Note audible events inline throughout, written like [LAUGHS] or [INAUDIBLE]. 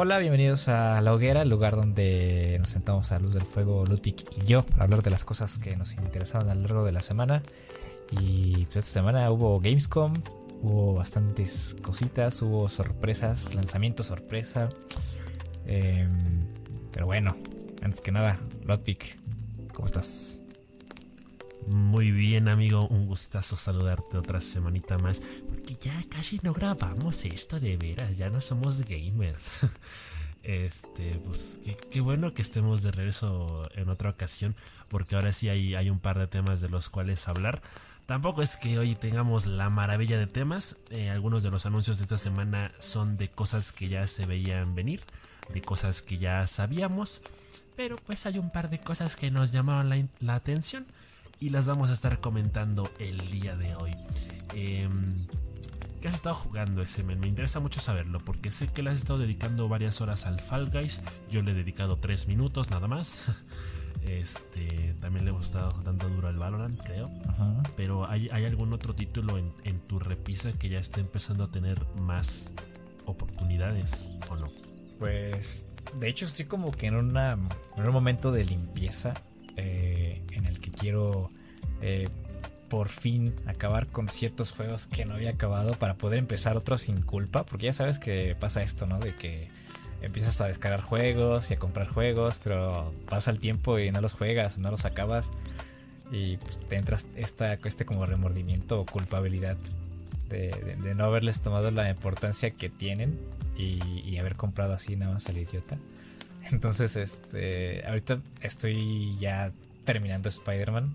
Hola, bienvenidos a La Hoguera, el lugar donde nos sentamos a luz del fuego Ludwig y yo para hablar de las cosas que nos interesaban a lo largo de la semana. Y pues esta semana hubo Gamescom, hubo bastantes cositas, hubo sorpresas, lanzamientos sorpresa. Em, pero bueno, antes que nada, Ludwig, ¿cómo estás? Muy bien, amigo. Un gustazo saludarte otra semanita más. Porque ya casi no grabamos esto de veras. Ya no somos gamers. [LAUGHS] Este, pues qué, bueno que estemos de regreso en otra ocasión. Porque ahora sí hay, hay un par de temas de los cuales hablar. Tampoco es que hoy tengamos la maravilla de temas. Eh, algunos de los anuncios de esta semana son de cosas que ya se veían venir. De cosas que ya sabíamos. Pero pues hay un par de cosas que nos llamaron la, la atención y las vamos a estar comentando el día de hoy. Em, ¿Qué has estado jugando, ese Me interesa mucho saberlo porque sé que le has estado dedicando varias horas al Fall Guys. Yo le he dedicado 3 minutos nada más. [LAUGHS] Este, también le hemos estado dando duro al Valorant, creo. Pero ¿hay, algún otro título en, tu repisa que ya esté empezando a tener más oportunidades o no? Pues, de hecho, estoy como que en, una, en un momento de limpieza eh, en el que quiero eh, por fin acabar con ciertos juegos que no había acabado para poder empezar otros sin culpa, porque ya sabes que pasa esto, ¿no? De que empiezas a descargar juegos y a comprar juegos, pero pasa el tiempo y no los juegas, no los acabas y pues, te entras este como remordimiento o culpabilidad de, no haberles tomado la importancia que tienen y, y haber comprado así nada más al idiota. Entonces, este, ahorita estoy ya terminando Spider-Man.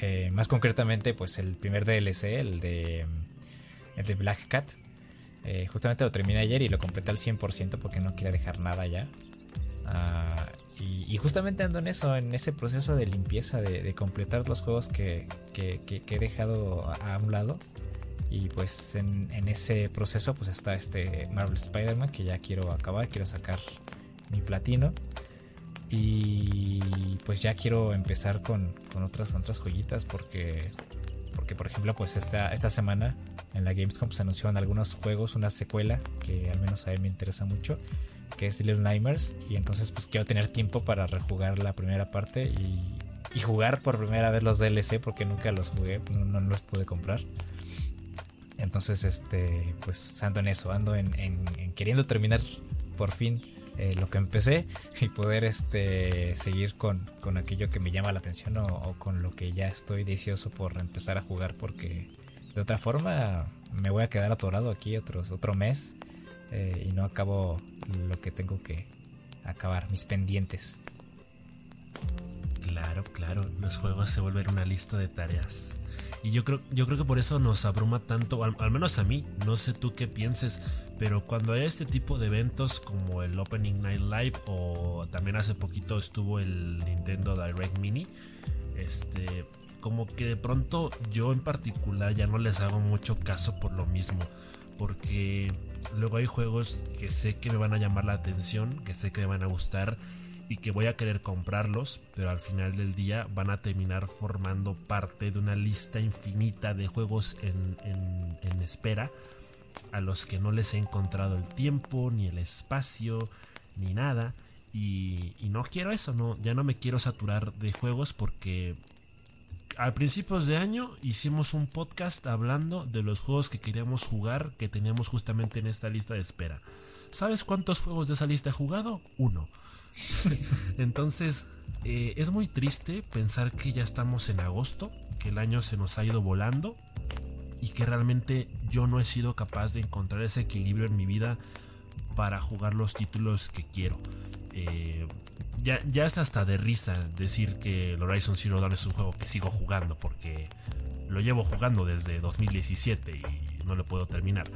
Eh, más concretamente, pues el primer DLC, el de, el de Black Cat. Eh, justamente lo terminé ayer y lo completé al 100% porque no quería dejar nada ya. Ah, y, justamente ando en eso, en ese proceso de limpieza, de, completar los juegos que, he dejado a, un lado. Y pues en, en, ese proceso pues está este Marvel Spider-Man que ya quiero acabar, quiero sacar mi platino. Y pues ya quiero empezar con, otras, otras joyitas porque, porque por ejemplo pues esta, esta semana en la Gamescom se anunciaron algunos juegos, una secuela que al menos a mí me interesa mucho, que es Little Nightmares. Y entonces pues quiero tener tiempo para rejugar la primera parte y, jugar por primera vez los DLC porque nunca los jugué, no, los pude comprar. Entonces, este, pues ando en eso, ando en queriendo terminar por fin eh, lo que empecé [LAUGHS] y poder este, seguir con, aquello que me llama la atención o, con lo que ya estoy deseoso por empezar a jugar porque de otra forma me voy a quedar atorado aquí otros, otro mes eh, y no acabo lo que tengo que acabar, mis pendientes. Claro, claro, los juegos se vuelven una lista de tareas. Y yo creo, yo creo que por eso nos abruma tanto, al, menos a mí, no sé tú qué pienses, pero cuando hay este tipo de eventos como el Opening Night Live o también hace poquito estuvo el Nintendo Direct Mini, este, como que de pronto yo en particular ya no les hago mucho caso por lo mismo, porque luego hay juegos que sé que me van a llamar la atención, que sé que me van a gustar y que voy a querer comprarlos, pero al final del día van a terminar formando parte de una lista infinita de juegos en, espera a los que no les he encontrado el tiempo, ni el espacio, ni nada. Y, no quiero eso, no, ya no me quiero saturar de juegos porque al principios de año hicimos un podcast hablando de los juegos que queríamos jugar que teníamos justamente en esta lista de espera. ¿Sabes cuántos juegos de esa lista he jugado? Uno. [LAUGHS] Entonces, eh, es muy triste pensar que ya estamos en agosto, que el año se nos ha ido volando y que realmente yo no he sido capaz de encontrar ese equilibrio en mi vida para jugar los títulos que quiero. Eh, ya, es hasta de risa decir que el Horizon Zero Dawn es un juego que sigo jugando porque lo llevo jugando desde 2017 y no lo puedo terminar.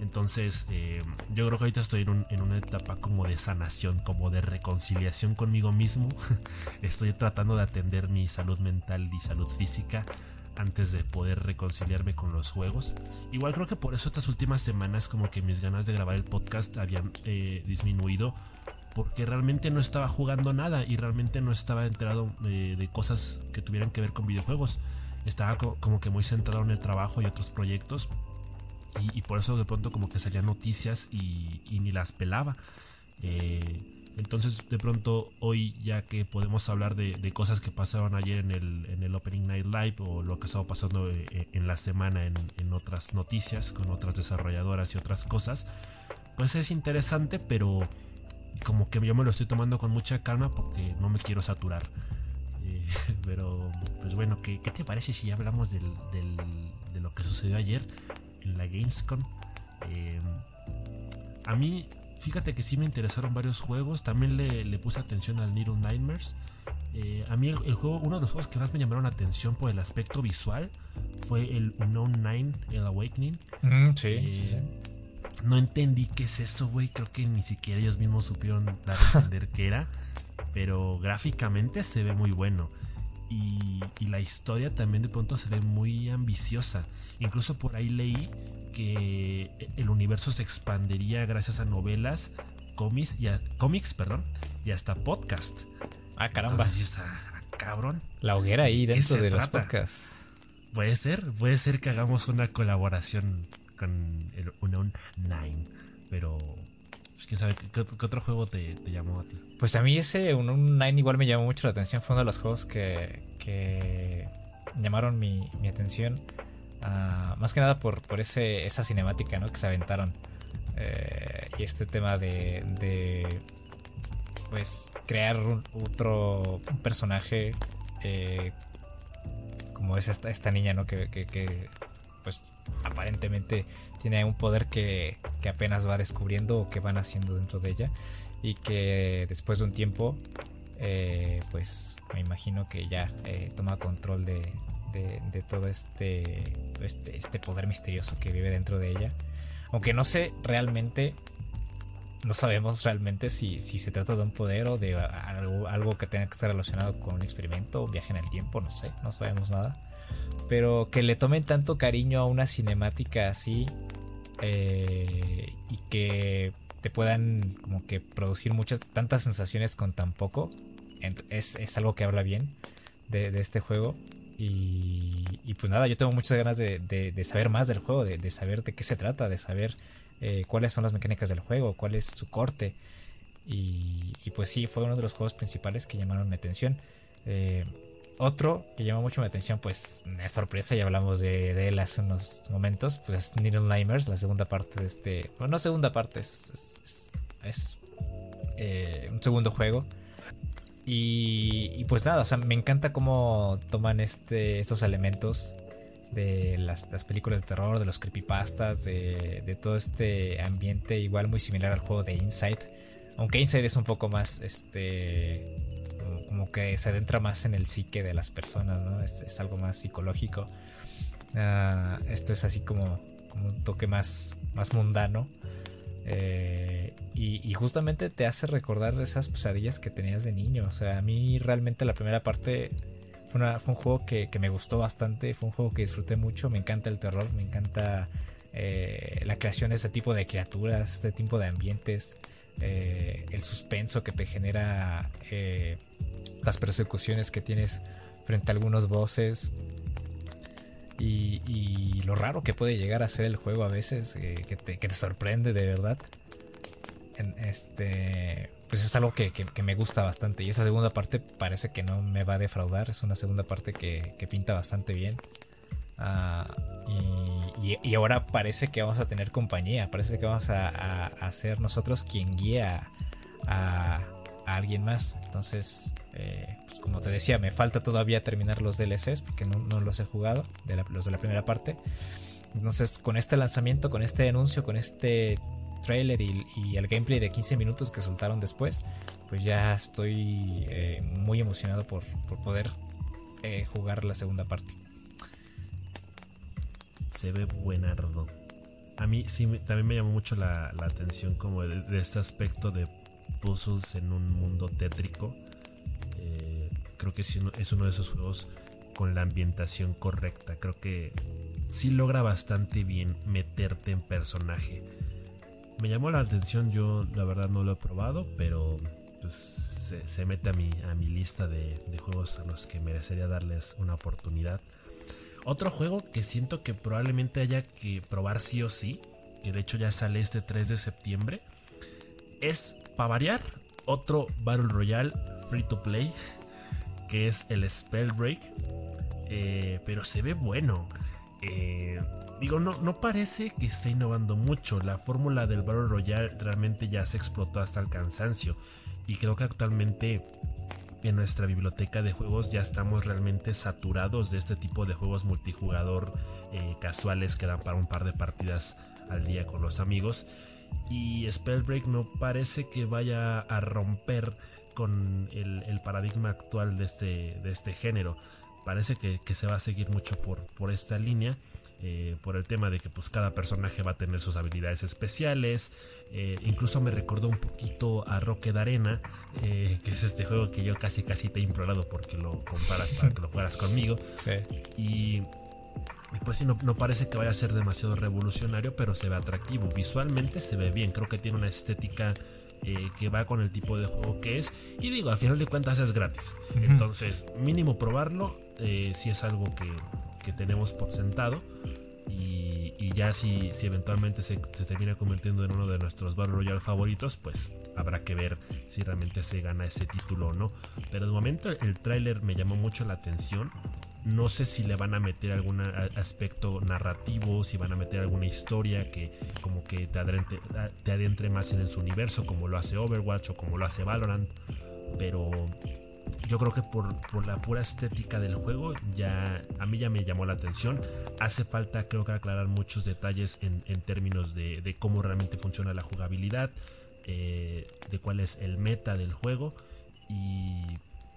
Entonces, eh, yo creo que ahorita estoy en, una etapa como de sanación, como de reconciliación conmigo mismo. [LAUGHS] estoy tratando de atender mi salud mental y salud física antes de poder reconciliarme con los juegos. Igual creo que por eso estas últimas semanas como que mis ganas de grabar el podcast habían eh, disminuido porque realmente no estaba jugando nada y realmente no estaba enterado de, de cosas que tuvieran que ver con videojuegos. Estaba como que muy centrado en el trabajo y otros proyectos y, por eso de pronto como que salían noticias y, ni las pelaba. Eh, entonces, de pronto, hoy, ya que podemos hablar de, cosas que pasaron ayer en el, en el, Opening Night Live o lo que estaba pasando eh, en la semana en, en, otras noticias con otras desarrolladoras y otras cosas, pues es interesante, pero como que yo me lo estoy tomando con mucha calma porque no me quiero saturar. Eh, [LAUGHS] pero, pues bueno, ¿qué, ¿qué, te parece si hablamos del, de lo que sucedió ayer en la Gamescom? Eh, a mí Fíjate que sí me interesaron varios juegos. También le, puse atención al Needle Nightmares. Eh, a mí el, juego, uno de los juegos que más me llamaron la atención por el aspecto visual fue el Unknown Nine, el Awakening. Mm, sí, eh, No entendí qué es eso, güey. Creo que ni siquiera ellos mismos supieron dar a entender qué era. Pero gráficamente se ve muy bueno. Y, y, la historia también de pronto se ve muy ambiciosa. Incluso por ahí leí que el universo se expandería gracias a novelas, cómics y a, cómics, perdón, y hasta podcast. Ah, caramba. Entonces, ah, cabrón. La hoguera ahí dentro de los podcasts. Puede ser, puede ser que hagamos una colaboración con el Unknown Nine, pero pues, quién ¿qué, otro juego te, llamó a ti? Pues a mí ese Unknown Nine igual me llamó mucho la atención, fue uno de los juegos que, que llamaron mi, mi atención. Ah, más que nada por, por ese, esa cinemática ¿no? que se aventaron. Eh, y este tema de, de pues crear otro personaje eh, como es esta, esta niña, ¿no? Que, que, pues aparentemente tiene un poder que, que, apenas va descubriendo o que van haciendo dentro de ella y que después de un tiempo eh, pues me imagino que ya toma control de, de, todo este, este, este, poder misterioso que vive dentro de ella. Aunque no sé realmente, no sabemos realmente si, si se trata de un poder o de algo, algo que tenga que estar relacionado con un experimento o viaje en el tiempo, no sé, no sabemos nada. Pero que le tomen tanto cariño a una cinemática así eh, y que te puedan como que producir muchas, tantas sensaciones con tan poco, es, es algo que habla bien de, este juego. Y, pues nada, yo tengo muchas ganas de, saber más del juego, de, saber de qué se trata, de saber eh, cuáles son las mecánicas del juego, cuál es su corte. Y, pues sí, fue uno de los juegos principales que llamaron mi atención. Eh, otro que llamó mucho mi atención, pues es sorpresa, ya hablamos de, él hace unos momentos, pues es Needle Nightmares, la segunda parte de este. Bueno, no segunda parte, es, es, eh, un segundo juego y, pues nada, o sea, me encanta cómo toman este, estos elementos de las, películas de terror, de los creepypastas, de, de, todo este ambiente igual muy similar al juego de Inside. Aunque Inside es un poco más, este, como, que se adentra más en el psique de las personas, ¿no? Es, algo más psicológico. Ah, esto es así como, un toque más, más mundano. Eh, y, justamente te hace recordar esas pesadillas que tenías de niño. O sea, a mí realmente la primera parte fue, un juego que, me gustó bastante, fue un juego que disfruté mucho, me encanta el terror, me encanta eh, la creación de este tipo de criaturas, este tipo de ambientes, eh, el suspenso que te genera las persecuciones que tienes frente a algunos bosses. Y, lo raro que puede llegar a ser el juego a veces, eh, que, te, sorprende de verdad. este, pues es algo que, me gusta bastante. Y esa segunda parte parece que no me va a defraudar. Es una segunda parte que, pinta bastante bien. Ah, y, ahora parece que vamos a tener compañía. Parece que vamos a, a, ser nosotros quien guía a, alguien más. Entonces, eh, pues como te decía, me falta todavía terminar los DLCs porque no, los he jugado, los de la primera parte. Entonces, con este lanzamiento, con este anuncio, con este trailer y, el gameplay de 15 minutos que soltaron después, pues ya estoy eh, muy emocionado por, poder eh, jugar la segunda parte. Se ve buenardo. A mí sí también me llamó mucho la, atención como de este aspecto de puzzles en un mundo tétrico. Eh, creo que es uno de esos juegos con la ambientación correcta. Creo que sí logra bastante bien meterte en personaje. Me llamó la atención, yo la verdad no lo he probado, pero pues se, mete a mi, a mi lista de, de, juegos a los que merecería darles una oportunidad. Otro juego que siento que probablemente haya que probar sí o sí, que de hecho ya sale este 3 de septiembre, es, para variar, otro Battle Royale free to play, que es el Spellbreak. Eh, pero se ve bueno. Eh, digo, no, no parece que esté innovando mucho. La fórmula del Battle Royale realmente ya se explotó hasta el cansancio. Y creo que actualmente en nuestra biblioteca de juegos ya estamos realmente saturados de este tipo de juegos multijugador eh, casuales que dan para un par de partidas al día con los amigos. Y Spellbreak no parece que vaya a romper con el, paradigma actual de este, de este género. Parece que, se va a seguir mucho por, por esta línea. Eh, por el tema de que pues cada personaje va a tener sus habilidades especiales. Eh, incluso me recordó un poquito a Rocket Arena, eh, que es este juego que yo casi casi te he implorado porque lo comparas para que lo juegas conmigo. Y, pues sí, no, no, parece que vaya a ser demasiado revolucionario, pero se ve atractivo. Visualmente se ve bien, creo que tiene una estética que va con el tipo de juego que es. Y digo, al final de cuentas es gratis. Entonces, mínimo probarlo si es algo que, que tenemos por sentado. Y, ya si, si eventualmente se, termina convirtiendo en uno de nuestros Battle Royale favoritos, pues habrá que ver si realmente se gana ese título o no. Pero de momento el tráiler me llamó mucho la atención. No sé si le van a meter algún aspecto narrativo, si van a meter alguna historia que como que te adentre, te adentre más en su universo, como lo hace Overwatch o como lo hace Valorant. Pero yo creo que por, la pura estética del juego ya a mí ya me llamó la atención. Hace falta creo que aclarar muchos detalles en, términos de, cómo realmente funciona la jugabilidad, eh, de cuál es el meta del juego y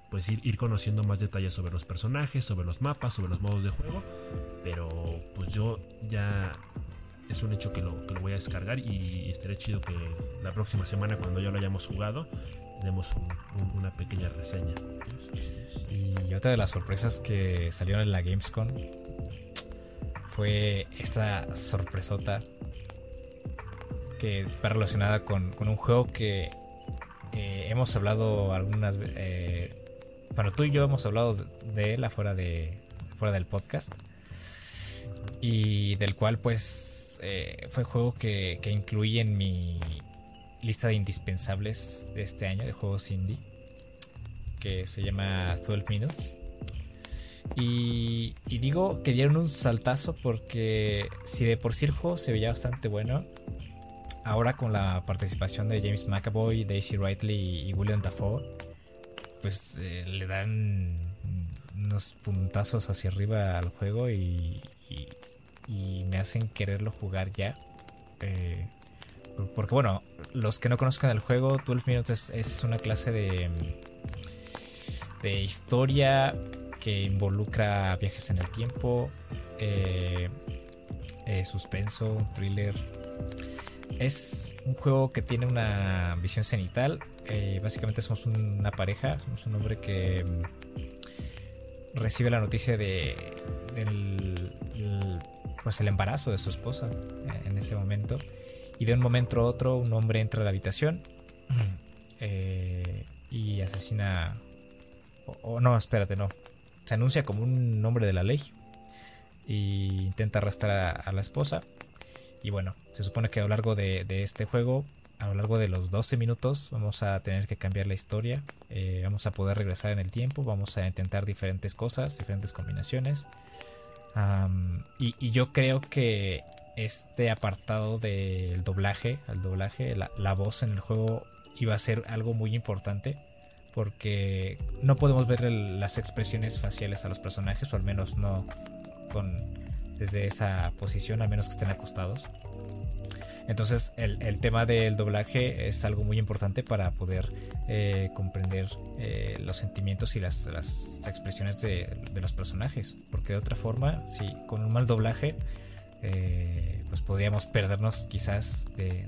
pues ir, ir, conociendo más detalles sobre los personajes, sobre los mapas, sobre los modos de juego. Pero pues yo ya es un hecho que lo, que lo voy a descargar y estaré chido que la próxima semana cuando ya lo hayamos jugado demos una pequeña reseña. Y otra de las sorpresas que salieron en la Gamescom fue esta sorpresota que está relacionada con, un juego que hemos hablado algunas veces. Eh, bueno, tú y yo hemos hablado de él afuera, de, fuera del podcast. Y del cual, pues, eh, fue juego que, que incluí en mi lista de indispensables de este año de juegos indie que se llama 12 Minutes. Y, digo que dieron un saltazo porque si de por sí el juego se veía bastante bueno, ahora con la participación de James McAvoy, Daisy Ridley y William Dafoe, pues eh, le dan unos puntazos hacia arriba al juego y, me hacen quererlo jugar ya. Eh, porque bueno, los que no conozcan el juego, 12 Minutes es, una clase de, de historia que involucra viajes en el tiempo, eh, eh, suspenso, thriller. Es un juego que tiene una visión cenital. Eh, básicamente somos una pareja, somos un hombre que mm, recibe la noticia de del, pues el embarazo de su esposa en ese momento y de un momento a otro un hombre entra a la habitación eh, y asesina... O, no, espérate, no. Se anuncia como un hombre de la ley y intenta arrastrar a, la esposa. Y bueno, se supone que a lo largo de, este juego, a lo largo de los 12 minutos, vamos a tener que cambiar la historia. Eh, vamos a poder regresar en el tiempo, vamos a intentar diferentes cosas, diferentes combinaciones. y, yo creo que este apartado del doblaje, el doblaje, la, voz en el juego iba a ser algo muy importante porque no podemos ver las expresiones faciales a los personajes o al menos no con desde esa posición, al menos que estén acostados. Entonces el, tema del doblaje es algo muy importante para poder eh, comprender eh, los sentimientos y las, expresiones de, de, los personajes. Porque de otra forma, si con un mal doblaje eh, pues podríamos perdernos quizás de,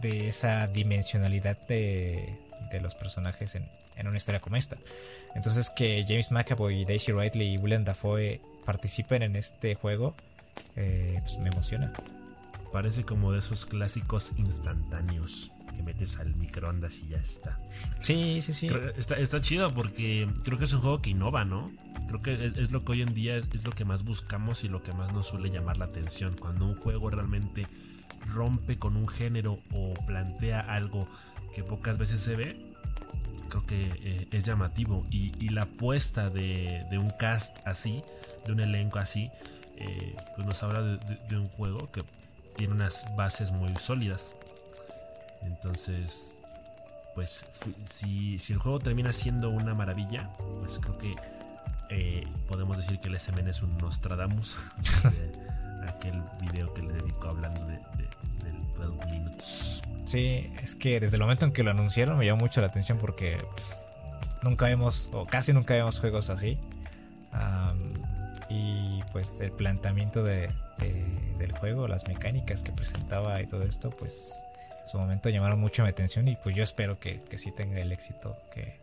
de, esa dimensionalidad de, de los personajes en, en, una historia como esta. Entonces que James McAvoy, Daisy Ridley y William Dafoe participen en este juego, eh, pues me emociona. Parece como de esos clásicos instantáneos que metes al microondas y ya está. Sí, sí, sí. está, está chido porque creo que es un juego que innova, ¿no? Creo que es lo que hoy en día es lo que más buscamos y lo que más nos suele llamar la atención. Cuando un juego realmente rompe con un género o plantea algo que pocas veces se ve, creo que eh, es llamativo. Y, la apuesta de, un cast así, de un elenco así, eh, pues nos habla de, un juego que tiene unas bases muy sólidas. Entonces, pues si, el juego termina siendo una maravilla, pues creo que eh, podemos decir que el SMN es un Nostradamus. [LAUGHS] aquel video que le dedicó hablando de, del 12 Minutes. Sí, es que desde el momento en que lo anunciaron me llamó mucho la atención porque pues, nunca vemos, o casi nunca vemos juegos así. y pues el planteamiento de, del juego, las mecánicas que presentaba y todo esto, pues su momento llamaron mucho mi atención y pues yo espero que, que sí tenga el éxito que,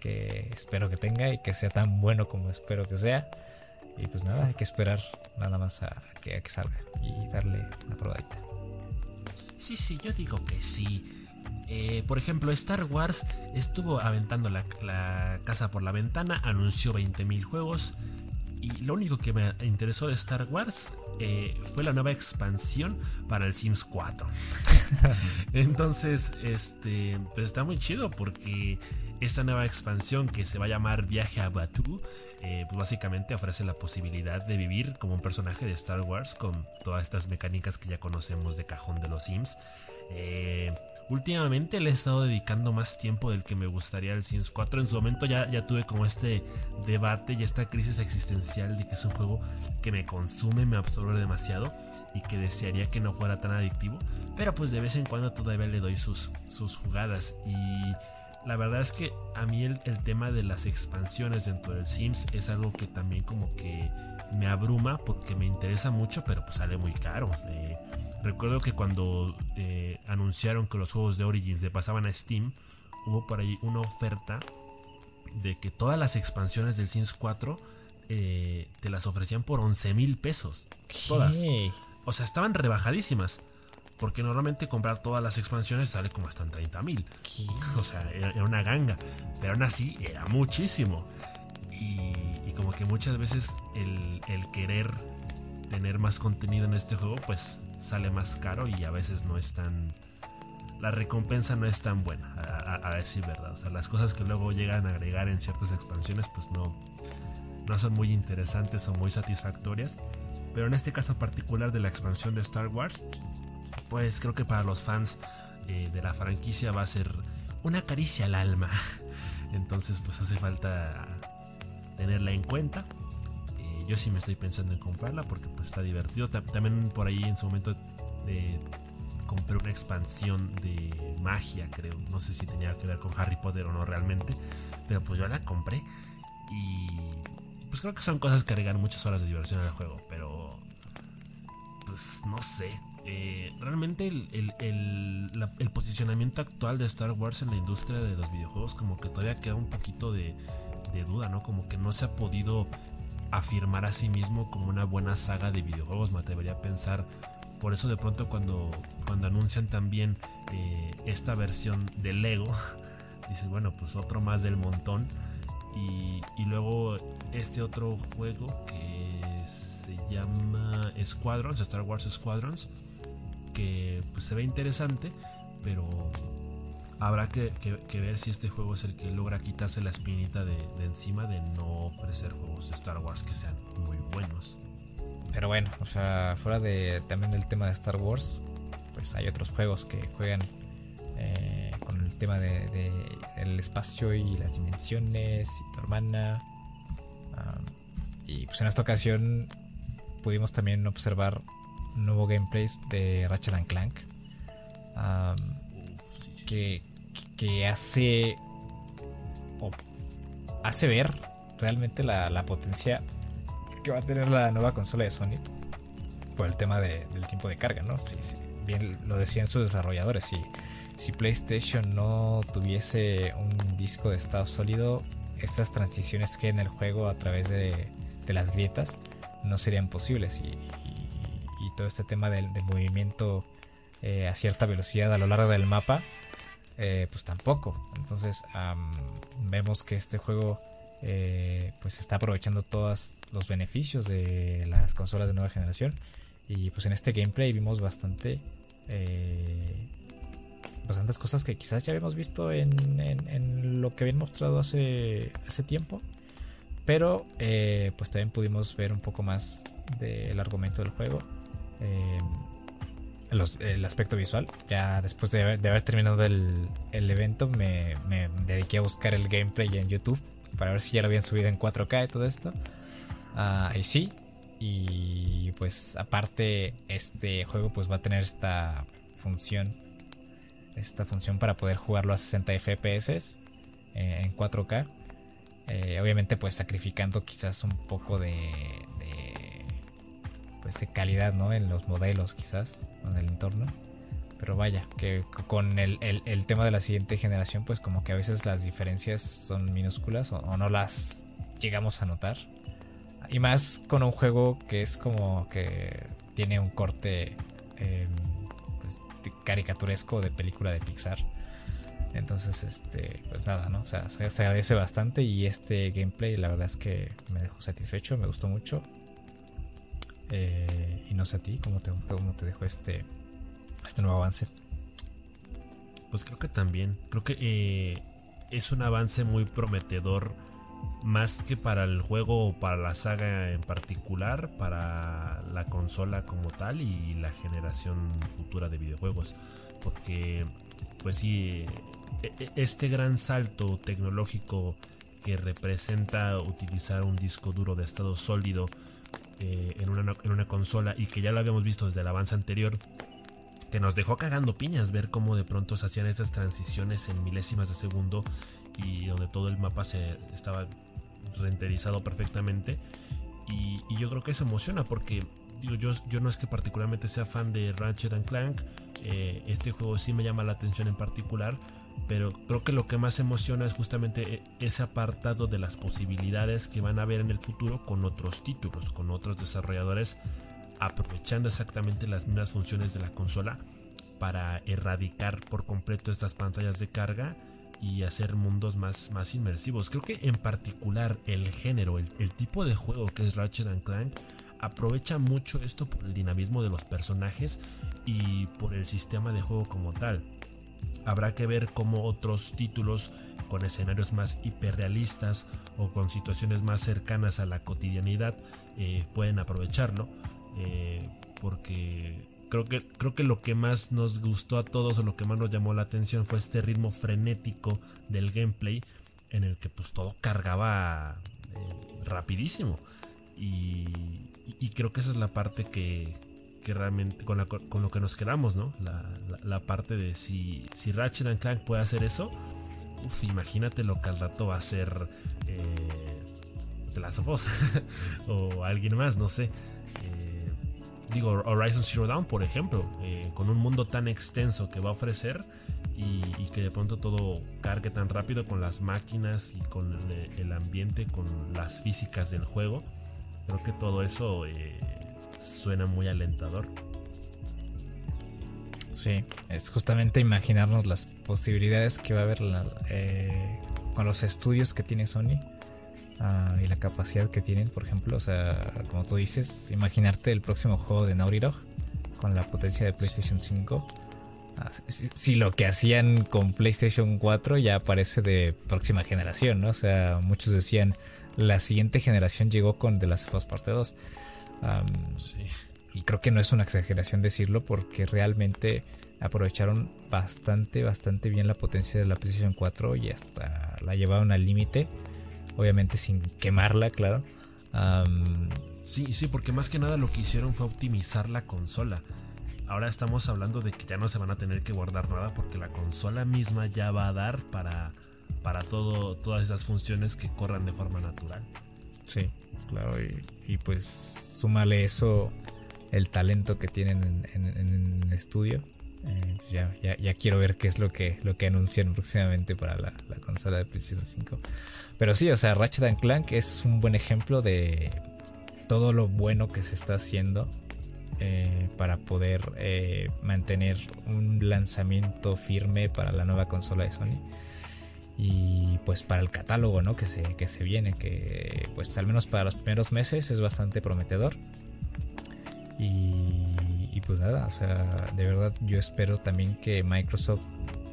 que espero que tenga y que sea tan bueno como espero que sea. Y pues nada, hay que esperar nada más a que, a que salga y darle una probadita. Sí, sí, yo digo que sí. Eh, por ejemplo, Star Wars estuvo aventando la, casa por la ventana, anunció 20.000 juegos. Y lo único que me interesó de Star Wars eh, fue la nueva expansión para el Sims 4. [LAUGHS] Entonces, este, pues está muy chido porque esta nueva expansión que se va a llamar Viaje a Batu, eh, pues básicamente ofrece la posibilidad de vivir como un personaje de Star Wars con todas estas mecánicas que ya conocemos de cajón de los Sims. Eh, últimamente le he estado dedicando más tiempo del que me gustaría al Sims 4. En su momento ya, ya tuve como este debate y esta crisis existencial de que es un juego que me consume, me absorbe demasiado y que desearía que no fuera tan adictivo. Pero pues de vez en cuando todavía le doy sus, sus jugadas y la verdad es que a mí el, tema de las expansiones dentro del Sims es algo que también como que me abruma porque me interesa mucho, pero pues sale muy caro. Eh, recuerdo que cuando eh, anunciaron que los juegos de Origins se pasaban a Steam, hubo por ahí una oferta de que todas las expansiones del Sims 4 eh, te las ofrecían por 11 mil pesos. Todas. O sea, estaban rebajadísimas. Porque normalmente comprar todas las expansiones sale como hasta en 30 mil. O sea, era, una ganga. Pero aún así era muchísimo. Y, como que muchas veces el, querer tener más contenido en este juego pues sale más caro y a veces no es tan... La recompensa no es tan buena, a, decir verdad. O sea, las cosas que luego llegan a agregar en ciertas expansiones pues no, no son muy interesantes o muy satisfactorias. Pero en este caso particular de la expansión de Star Wars, pues creo que para los fans eh, de la franquicia va a ser una caricia al alma. [LAUGHS] Entonces pues hace falta tenerla en cuenta. Eh, yo sí me estoy pensando en comprarla porque pues está divertido. También por ahí en su momento de compré una expansión de magia, creo. No sé si tenía que ver con Harry Potter o no realmente. Pero pues yo la compré. Y pues creo que son cosas que agregan muchas horas de diversión al juego. Pero pues no sé. Eh, realmente el, posicionamiento actual de Star Wars en la industria de los videojuegos como que todavía queda un poquito de, duda, ¿no? Como que no se ha podido afirmar a sí mismo como una buena saga de videojuegos, me atrevería a pensar. Por eso de pronto cuando, cuando anuncian también eh, esta versión de Lego, [LAUGHS] dices, bueno, pues otro más del montón. Y, y luego este otro juego que se llama Squadrons, Star Wars Squadrons, que pues, se ve interesante, pero habrá que, ver si este juego es el que logra quitarse la espinita de, encima de no ofrecer juegos de Star Wars que sean muy buenos. Pero bueno, o sea, fuera de también del tema de Star Wars, pues hay otros juegos que juegan eh, con el tema de, el espacio y las dimensiones y tu hermana. Ah, y pues en esta ocasión pudimos también observar nuevo gameplay de Ratchet Clank. Que, hace. hace ver realmente la, potencia que va a tener la nueva consola de Sony. Por el tema del tiempo de carga, ¿no? bien lo decían sus desarrolladores. Si, si PlayStation no tuviese un disco de estado sólido, estas transiciones que hay en el juego a través de, las grietas no serían posibles. Y, y todo este tema del, movimiento eh, a cierta velocidad a lo largo del mapa, eh, pues tampoco. Entonces vemos que este juego eh, pues está aprovechando todos los beneficios de las consolas de nueva generación. Y pues en este gameplay vimos bastante eh, bastantes cosas que quizás ya habíamos visto en, lo que habían mostrado hace, hace tiempo. Pero pues también pudimos ver un poco más del argumento del juego. El aspecto visual. Ya después de haber, terminado el, evento me, dediqué a buscar el gameplay en YouTube para ver si ya lo habían subido en 4K y todo esto. Ah, y sí. Y pues aparte este juego pues va a tener esta función. Esta función para poder jugarlo a 60 FPS eh, en 4K. Eh, obviamente pues sacrificando quizás un poco de, pues de calidad ¿no? en los modelos quizás, en el entorno. Pero vaya, que con el, tema de la siguiente generación pues como que a veces las diferencias son minúsculas o, no las llegamos a notar. Y más con un juego que es como que tiene un corte pues, caricaturesco de película de Pixar. Entonces, este, pues nada, ¿no? O se, agradece bastante y este gameplay la verdad es que me dejó satisfecho, me gustó mucho. Eh, y no sé a ti, ¿cómo te, cómo dejó este, este nuevo avance? Pues creo que también, creo que eh, es un avance muy prometedor, más que para el juego o para la saga en particular, para la consola como tal y la generación futura de videojuegos. Porque, pues sí, e, e, este gran salto tecnológico que representa utilizar un disco duro de estado sólido eh, en, una, consola y que ya lo habíamos visto desde el avance anterior, que nos dejó cagando piñas ver cómo de pronto se hacían estas transiciones en milésimas de segundo y donde todo el mapa se estaba renderizado perfectamente. Y, yo creo que eso emociona porque digo, yo, yo no es que particularmente sea fan de Ratchet and Clank, eh, este juego sí me llama la atención en particular, pero creo que lo que más emociona es justamente e, ese apartado de las posibilidades que van a haber en el futuro con otros títulos, con otros desarrolladores, aprovechando exactamente las mismas funciones de la consola para erradicar por completo estas pantallas de carga y hacer mundos más, más inmersivos. Creo que en particular el género, el, el tipo de juego que es Ratchet Clank, aprovecha mucho esto por el dinamismo de los personajes y por el sistema de juego como tal. Habrá que ver cómo otros títulos con escenarios más hiperrealistas o con situaciones más cercanas a la cotidianidad eh, pueden aprovecharlo. Eh, porque creo que, creo que lo que más nos gustó a todos o lo que más nos llamó la atención fue este ritmo frenético del gameplay en el que pues todo cargaba eh, rapidísimo. y, creo que esa es la parte que, con, lo que nos quedamos, ¿no? La, parte de si, si Ratchet and Clank puede hacer eso, uf, imagínate lo que al rato va a ser eh, The Last of Us [LAUGHS] o alguien más, no sé. Eh, digo, Horizon Zero Dawn, por ejemplo, eh, con un mundo tan extenso que va a ofrecer y, que de pronto todo cargue tan rápido con las máquinas y con el, ambiente, con las físicas del juego. Creo que todo eso eh, suena muy alentador. Sí, es justamente imaginarnos las posibilidades que va a haber eh, con los estudios que tiene Sony ah, y la capacidad que tienen, por ejemplo. O sea, como tú dices, imaginarte el próximo juego de Naughty Dog con la potencia de PlayStation 5. Ah, si, lo que hacían con PlayStation 4 ya parece de próxima generación, ¿no? O sea, muchos decían la siguiente generación llegó con The Last of Us Parte 2. Y creo que no es una exageración decirlo porque realmente aprovecharon bastante, bastante bien la potencia de la PlayStation 4 y hasta la llevaron al límite. Obviamente sin quemarla, claro. sí, sí, porque más que nada lo que hicieron fue optimizar la consola. Ahora estamos hablando de que ya no se van a tener que guardar nada porque la consola misma ya va a dar para, para todo, todas esas funciones que corran de forma natural. Sí, claro, y, pues súmale eso el talento que tienen en, el estudio. Eh, ya, ya, quiero ver qué es lo que, lo que anuncian próximamente para la, consola de PlayStation 5. Pero sí, o sea, Ratchet Clank es un buen ejemplo de todo lo bueno que se está haciendo eh, para poder eh, mantener un lanzamiento firme para la nueva consola de Sony y pues para el catálogo ¿no? que, se, que se viene, que pues al menos para los primeros meses es bastante prometedor. Y, pues nada, o sea, de verdad yo espero también que Microsoft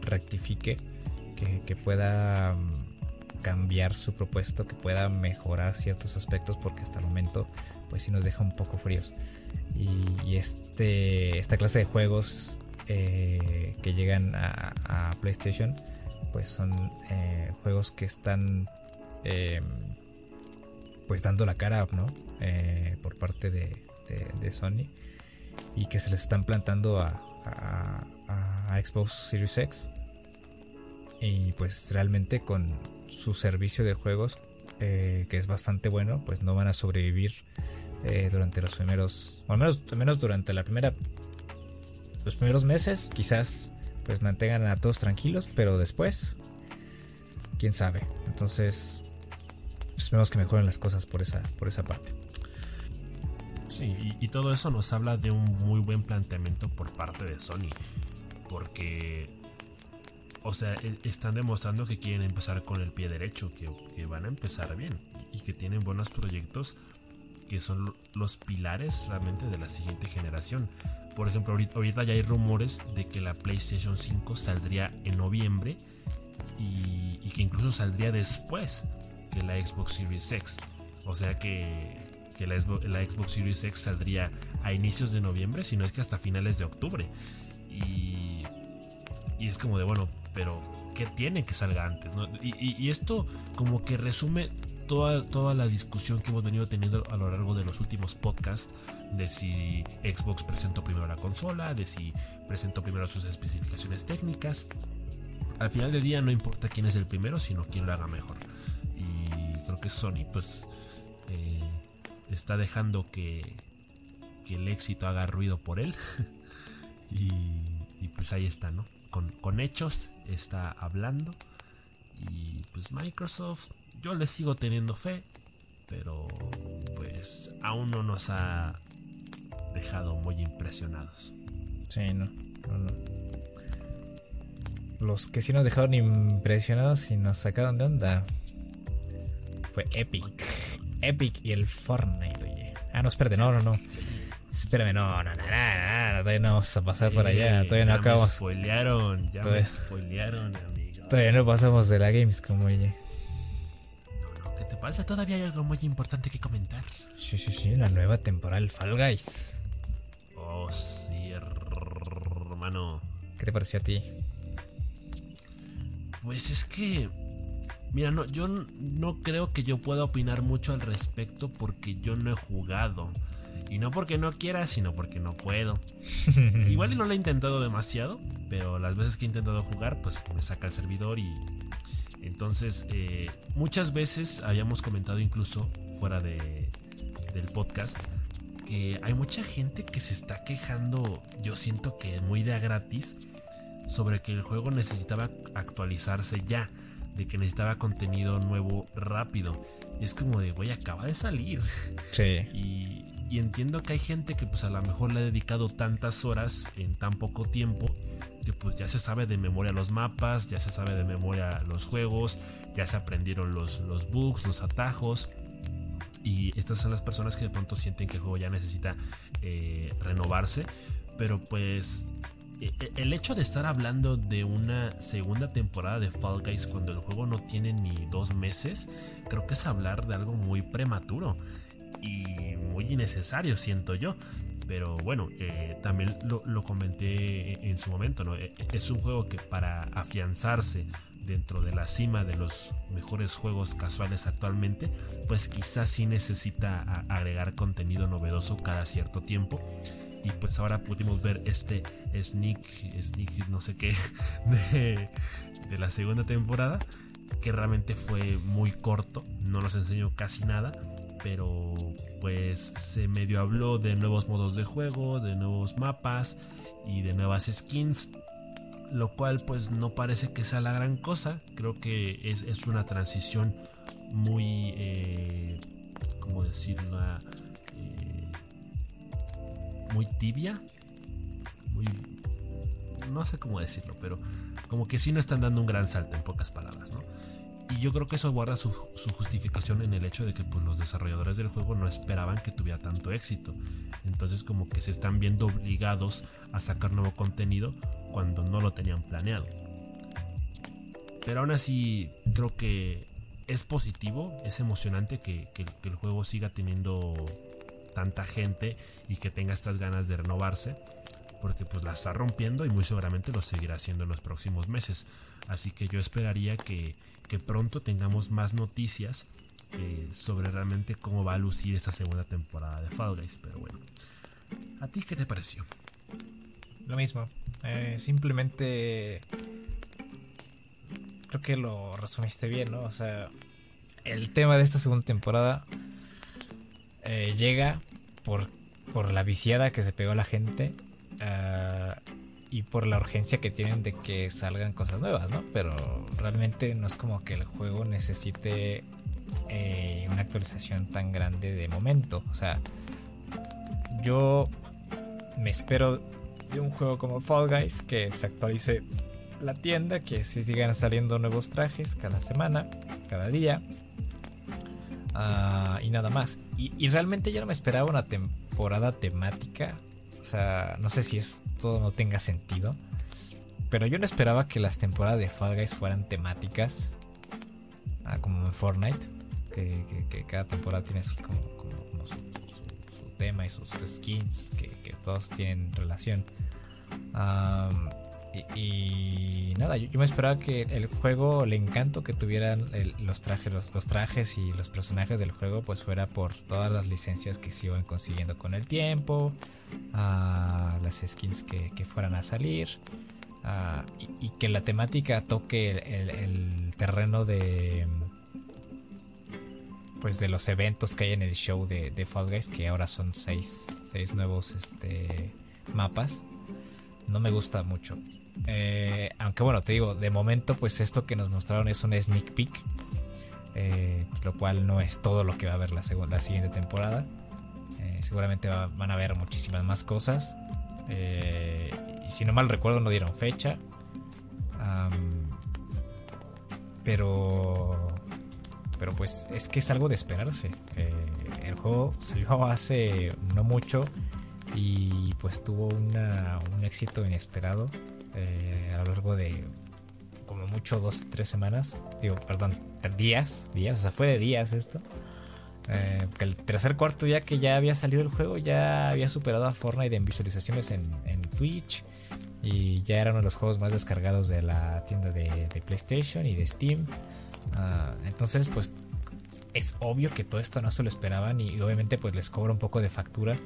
rectifique, que, pueda mm, cambiar su propuesto, que pueda mejorar ciertos aspectos, porque hasta el momento pues sí nos deja un poco fríos. Y, este, esta clase de juegos eh, que llegan a, PlayStation, pues son eh, juegos que están em, pues dando la cara, ¿no? Eh, por parte de, de, Sony y que se les están plantando a, a, Xbox Series X. Y pues realmente con su servicio de juegos, que es bastante bueno, pues no van a sobrevivir eh, durante los primeros, o al menos, al menos durante la primera, los primeros meses, quizás pues mantengan a todos tranquilos, pero después, quién sabe. Entonces, esperemos que mejoren las cosas por esa, por esa parte. Sí, y, todo eso nos habla de un muy buen planteamiento por parte de Sony. Porque, o sea, e, están demostrando que quieren empezar con el pie derecho, que, que van a empezar bien y que tienen buenos proyectos que son los pilares realmente de la siguiente generación. Por ejemplo, ahorita, ya hay rumores de que la PlayStation 5 saldría en noviembre y, que incluso saldría después que la Xbox Series X. O sea que, la, Xbox Series X saldría a inicios de noviembre, si no es que hasta finales de octubre. Y, y es como de, bueno, pero ¿qué tiene que salga antes? y, esto como que resume toda, la discusión que hemos venido teniendo a lo largo de los últimos podcasts de si Xbox presentó primero la consola, de si presentó primero sus especificaciones técnicas. Al final del día no importa quién es el primero, sino quién lo haga mejor. Y creo que Sony pues eh, está dejando que, que, el éxito haga ruido por él. [LAUGHS] y, pues ahí está, ¿no? Con, con hechos está hablando. Y pues Microsoft yo le sigo teniendo fe, pero pues aún no nos ha dejado muy impresionados. Sí, no, Los que sí nos dejaron impresionados y nos sacaron de onda fue Epic. Epic y el Fortnite, oye. Ah, no, espérate, no, no, no. Espérame, no, no, no, no, no, todavía no vamos a pasar por allá, todavía no acabamos. Me spoilearon, ya me spoilearon, amigo. Todavía no pasamos de la Gamescom, oye pasa? Todavía hay algo muy importante que comentar. Sí, sí, sí, la nueva temporada Fall Guys. Oh, sí, hermano. ¿Qué te pareció a ti? Pues es que. Mira, no, yo no creo que yo pueda opinar mucho al respecto porque yo no he jugado. Y no porque no quiera, sino porque no puedo. [LAUGHS] Igual y no lo he intentado demasiado, pero las veces que he intentado jugar, pues me saca el servidor y entonces, eh, muchas veces habíamos comentado incluso fuera de, del podcast que hay mucha gente que se está quejando, yo siento que muy de a gratis, sobre que el juego necesitaba actualizarse ya, de que necesitaba contenido nuevo rápido. Y es como de, güey, acaba de salir. Sí. [LAUGHS] Y, y entiendo que hay gente que pues a lo mejor le ha dedicado tantas horas en tan poco tiempo pues ya se sabe de memoria los mapas, ya se sabe de memoria los juegos, ya se aprendieron los, los bugs, los atajos. Y estas son las personas que de pronto sienten que el juego ya necesita eh, renovarse. Pero pues e, e, el hecho de estar hablando de una segunda temporada de Fall Guys cuando el juego no tiene ni dos meses, creo que es hablar de algo muy prematuro y muy innecesario, siento yo. Pero bueno, eh, también lo, comenté en su momento, ¿no? Eh, es un juego que para afianzarse dentro de la cima de los mejores juegos casuales actualmente, pues quizás sí necesita agregar contenido novedoso cada cierto tiempo. Y pues ahora pudimos ver este sneak, sneak no sé qué, [LAUGHS] de, de la segunda temporada, que realmente fue muy corto, no nos enseñó casi nada pero pues se medio habló de nuevos modos de juego, de nuevos mapas y de nuevas skins, lo cual pues no parece que sea la gran cosa, creo que es, una transición muy, eh, ¿cómo decirlo? Eh, muy tibia, muy, no sé cómo decirlo, pero como que sí no están dando un gran salto en pocas palabras, ¿no? Y yo creo que eso guarda su, justificación en el hecho de que pues, los desarrolladores del juego no esperaban que tuviera tanto éxito. Entonces como que se están viendo obligados a sacar nuevo contenido cuando no lo tenían planeado. Pero aún así creo que es positivo, es emocionante que, el juego siga teniendo tanta gente y que tenga estas ganas de renovarse porque pues la está rompiendo y muy seguramente lo seguirá haciendo en los próximos meses. Así que yo esperaría que, pronto tengamos más noticias eh, sobre realmente cómo va a lucir esta segunda temporada de Fall Guys. Pero bueno, ¿a ti qué te pareció? Lo mismo. Eh, simplemente creo que lo resumiste bien, ¿no? O sea, el tema de esta segunda temporada eh, llega por, por la viciada que se pegó la gente Ah, y por la urgencia que tienen de que salgan cosas nuevas, ¿no? Pero realmente no es como que el juego necesite eh, una actualización tan grande de momento. O sea, yo me espero de un juego como Fall Guys que se actualice la tienda, que si sigan saliendo nuevos trajes cada semana, cada día. Ah, y nada más. y, realmente yo no me esperaba una temporada temática o sea, no sé si esto no tenga sentido. Pero yo no esperaba que las temporadas de Fall Guys fueran temáticas. Ah, como en Fortnite. Que, cada temporada tiene así como, su, tema y sus skins. Que, todos tienen relación. Y, nada, yo, me esperaba que el juego, el encanto que tuvieran los, trajes, los, trajes y los personajes del juego, pues fuera por todas las licencias que se iban consiguiendo con el tiempo a las skins que, fueran a salir y, que la temática toque el, terreno de pues de los eventos que hay en el show de, Fall Guys que ahora son seis, seis nuevos este, mapas no me gusta mucho eh, aunque bueno te digo de momento pues esto que nos mostraron es un sneak peek eh, lo cual no es todo lo que va a haber la, la siguiente temporada seguramente van a haber muchísimas más cosas. Eh, y si no mal recuerdo, no dieron fecha. pero. Pero pues es que es algo de esperarse. Eh, el juego salió hace no mucho y pues tuvo un éxito inesperado eh, a lo largo de como mucho dos, tres semanas. Digo, perdón, días, días, o sea, fue de días esto. Eh, el tercer cuarto día que ya había salido el juego ya había superado a Fortnite en visualizaciones en, Twitch y ya era uno de los juegos más descargados de la tienda de, PlayStation y de Steam. Ah, entonces, pues es obvio que todo esto no se lo esperaban y, obviamente pues les cobra un poco de factura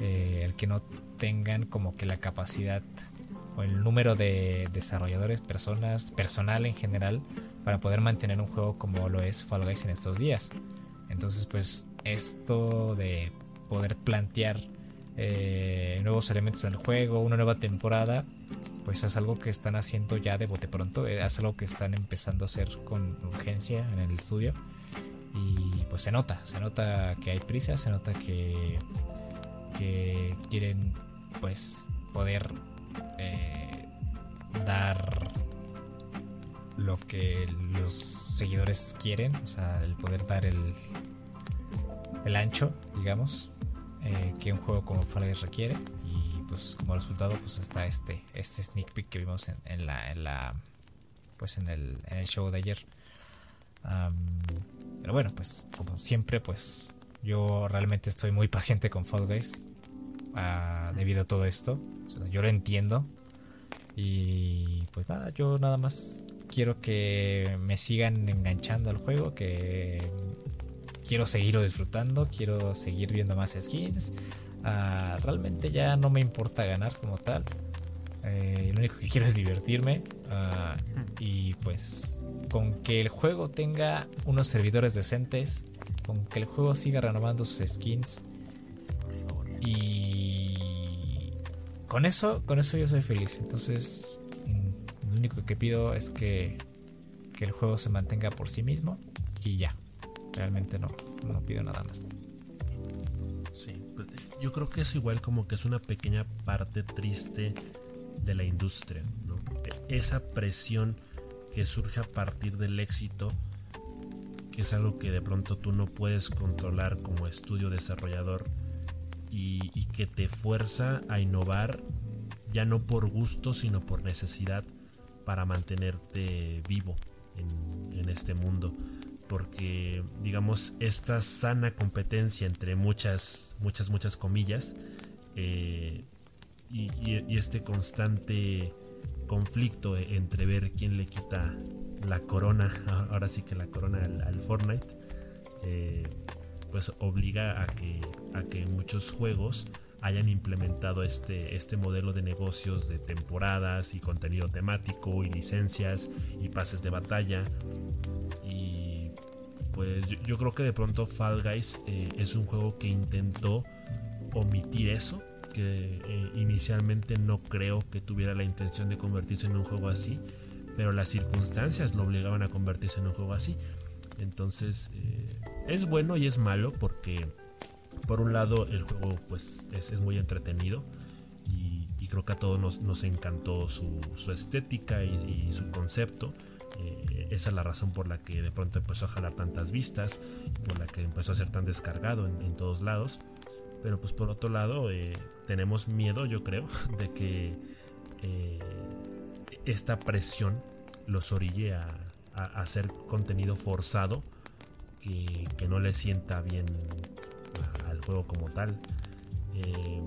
eh, el que no tengan como que la capacidad o el número de desarrolladores, personas, personal en general para poder mantener un juego como lo es Fall Guys en estos días. Entonces, pues esto de poder plantear eh, nuevos elementos del juego, una nueva temporada, pues es algo que están haciendo ya de bote pronto, eh, es algo que están empezando a hacer con urgencia en el estudio. Y pues se nota, se nota que hay prisa, se nota que, que quieren pues poder eh, dar lo que los seguidores quieren, o sea, el poder dar el, el ancho, digamos, eh, que un juego como Fall Guys requiere. Y pues como resultado, pues está este, este sneak peek que vimos en, la, en la, pues en el, en el show de ayer. pero bueno, pues como siempre, pues yo realmente estoy muy paciente con Fall Guys uh, debido a todo esto. yo lo entiendo. Y pues nada, yo nada más quiero que me sigan enganchando al juego, que quiero seguirlo disfrutando, quiero seguir viendo más skins. Ah, realmente ya no me importa ganar como tal. Eh, lo único que quiero es divertirme. Ah, y pues con que el juego tenga unos servidores decentes, con que el juego siga renovando sus skins. Y con eso, con eso yo soy feliz. Entonces, mm, lo único que pido es que, que el juego se mantenga por sí mismo y ya. Realmente no, no pido nada más. Sí, pues, yo creo que es igual como que es una pequeña parte triste de la industria. Esa presión que surge a partir del éxito que es algo que de pronto tú no puedes controlar como estudio desarrollador y, que te fuerza a innovar ya no por gusto sino por necesidad para mantenerte vivo en, este mundo. Porque digamos esta sana competencia entre muchas muchas muchas comillas eh, y, este constante conflicto entre ver quién le quita la corona, [LAUGHS] ahora sí que la corona al, Fortnite, eh, pues obliga a que, a que muchos juegos hayan implementado este, este modelo de negocios de temporadas y contenido temático y licencias y pases de batalla. Y pues yo, creo que de pronto Fall Guys eh, es un juego que intentó omitir eso que eh, inicialmente no creo que tuviera la intención de convertirse en un juego así, pero las circunstancias lo obligaban a convertirse en un juego así. Entonces eh, es bueno y es malo porque por un lado el juego pues es, muy entretenido y, creo que a todos nos, encantó su, estética y, su concepto. Eh, esa es la razón por la que de pronto empezó a jalar tantas vistas, por la que empezó a ser tan descargado en todos lados. Pero pues por otro lado, eh, tenemos miedo, yo creo, [LAUGHS] de que esta presión los orille a, hacer contenido forzado que, no le sienta bien al juego como tal. Eh,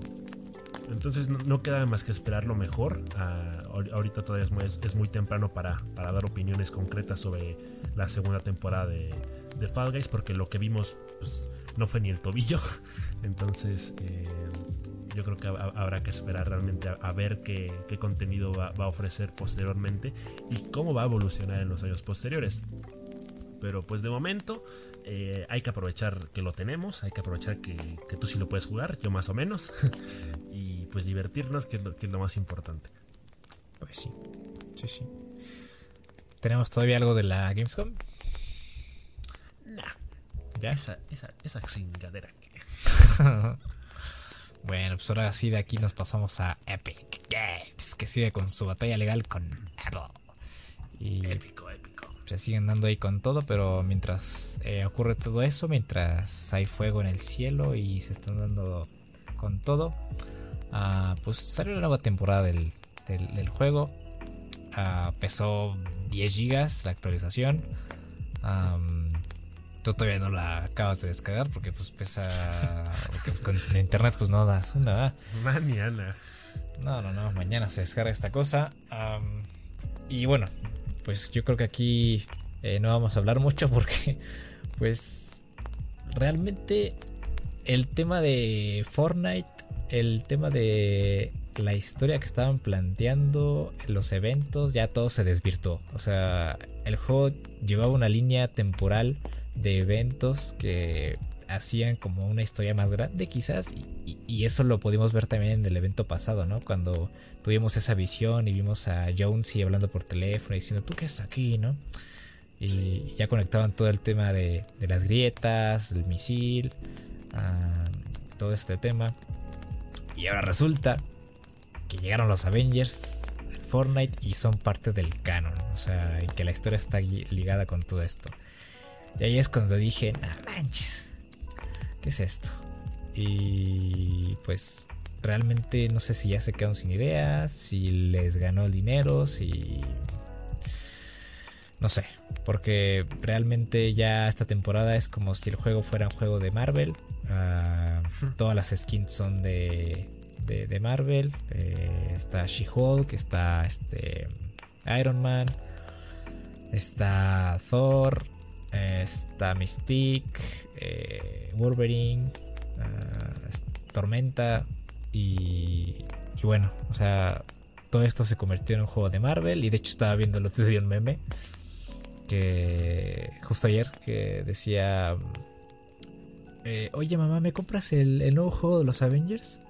entonces no, queda más que esperar lo mejor. Ah, ahorita todavía es muy, temprano para, dar opiniones concretas sobre la segunda temporada de, de Fall Guys porque lo que vimos pues, no fue ni el tobillo. [LAUGHS] Entonces, eh, yo creo que habrá que esperar realmente a, ver qué, contenido va, a ofrecer posteriormente y cómo va a evolucionar en los años posteriores. Pero pues de momento eh, hay que aprovechar que lo tenemos, hay que aprovechar que, tú sí lo puedes jugar, yo más o menos, [LAUGHS] y pues divertirnos, que es, lo, que es lo más importante. Pues sí, sí, sí. ¿Tenemos todavía algo de la Gamescom? ¿Ya? Esa, esa, esa chingadera que. [LAUGHS] bueno, pues ahora sí de aquí nos pasamos a Epic Games, que sigue con su batalla legal con Apple. Y épico, épico. Se siguen dando ahí con todo, pero mientras eh, ocurre todo eso, mientras hay fuego en el cielo y se están dando con todo, uh, pues salió la nueva temporada del, del, juego. Uh, pesó 10 GB la actualización. Um, Tú todavía no la acabas de descargar porque pues pesa. Porque con internet pues no das una. Mañana. No, no, no. Mañana se descarga esta cosa. y bueno, pues yo creo que aquí eh, no vamos a hablar mucho porque [LAUGHS] pues realmente el tema de Fortnite, el tema de la historia que estaban planteando, los eventos, ya todo se desvirtuó. O sea, el juego llevaba una línea temporal de eventos que hacían como una historia más grande quizás y, eso lo pudimos ver también en el evento pasado, ¿no? Cuando tuvimos esa visión y vimos a Jonesy hablando por teléfono diciendo, ¿tú qué estás aquí, no? Y ya conectaban todo el tema de, las grietas, el misil, todo este tema. Y ahora resulta que llegaron los Avengers Fortnite y son parte del canon, o sea, y que la historia está ligada con todo esto. Y ahí es cuando dije, no manches, ¿qué es esto? Y pues realmente no sé si ya se quedaron sin ideas, si les ganó el dinero, si... No sé, porque realmente ya esta temporada es como si el juego fuera un juego de Marvel. Ah, todas las skins son de, de, Marvel. Eh, está She-Hulk, está este, Iron Man, está Thor, está Mystique, eh, Wolverine, ah, Tormenta y, y, bueno, o sea, todo esto se convirtió en un juego de Marvel y de hecho estaba viendo el otro día un meme que justo ayer que decía, eh, oye mamá, ¿me compras el, nuevo juego de los Avengers?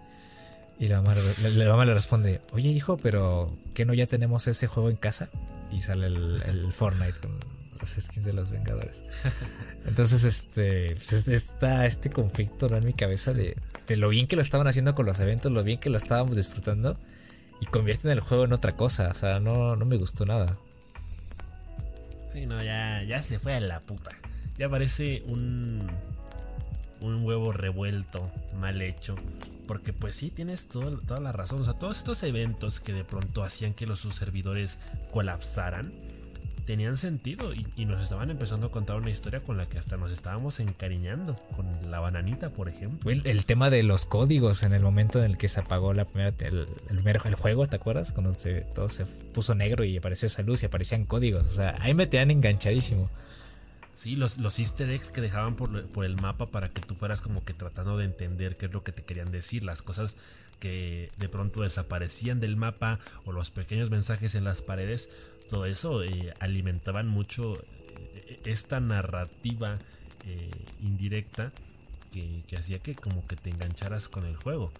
Y la mamá, le responde, oye hijo, pero ¿que no ya tenemos ese juego en casa? Y sale el, el Fortnite con las skins de los Vengadores. [LAUGHS] Entonces, este, pues, está este conflicto en mi cabeza de, lo bien que lo estaban haciendo con los eventos, lo bien que lo estábamos disfrutando y convierten el juego en otra cosa. O sea, no, no me gustó nada. Sí, no, ya, ya se fue a la puta. ya parece un, un huevo revuelto, mal hecho. Porque pues sí, tienes toda la razón. O sea, todos estos eventos que de pronto hacían que los sus servidores colapsaran, tenían sentido y, nos estaban empezando a contar una historia con la que hasta nos estábamos encariñando, con la bananita, por ejemplo. El, tema de los códigos en el momento en el que se apagó la primera, el, el, juego, ¿te acuerdas? Cuando se, todo se puso negro y apareció esa luz y aparecían códigos. O sea, ahí me tenían enganchadísimo. Sí, los, los easter eggs que dejaban por, por, el mapa para que tú fueras como que tratando de entender qué es lo que te querían decir, las cosas que de pronto desaparecían del mapa o los pequeños mensajes en las paredes, todo eso eh, alimentaban mucho eh, esta narrativa eh, indirecta que, hacía que como que te engancharas con el juego.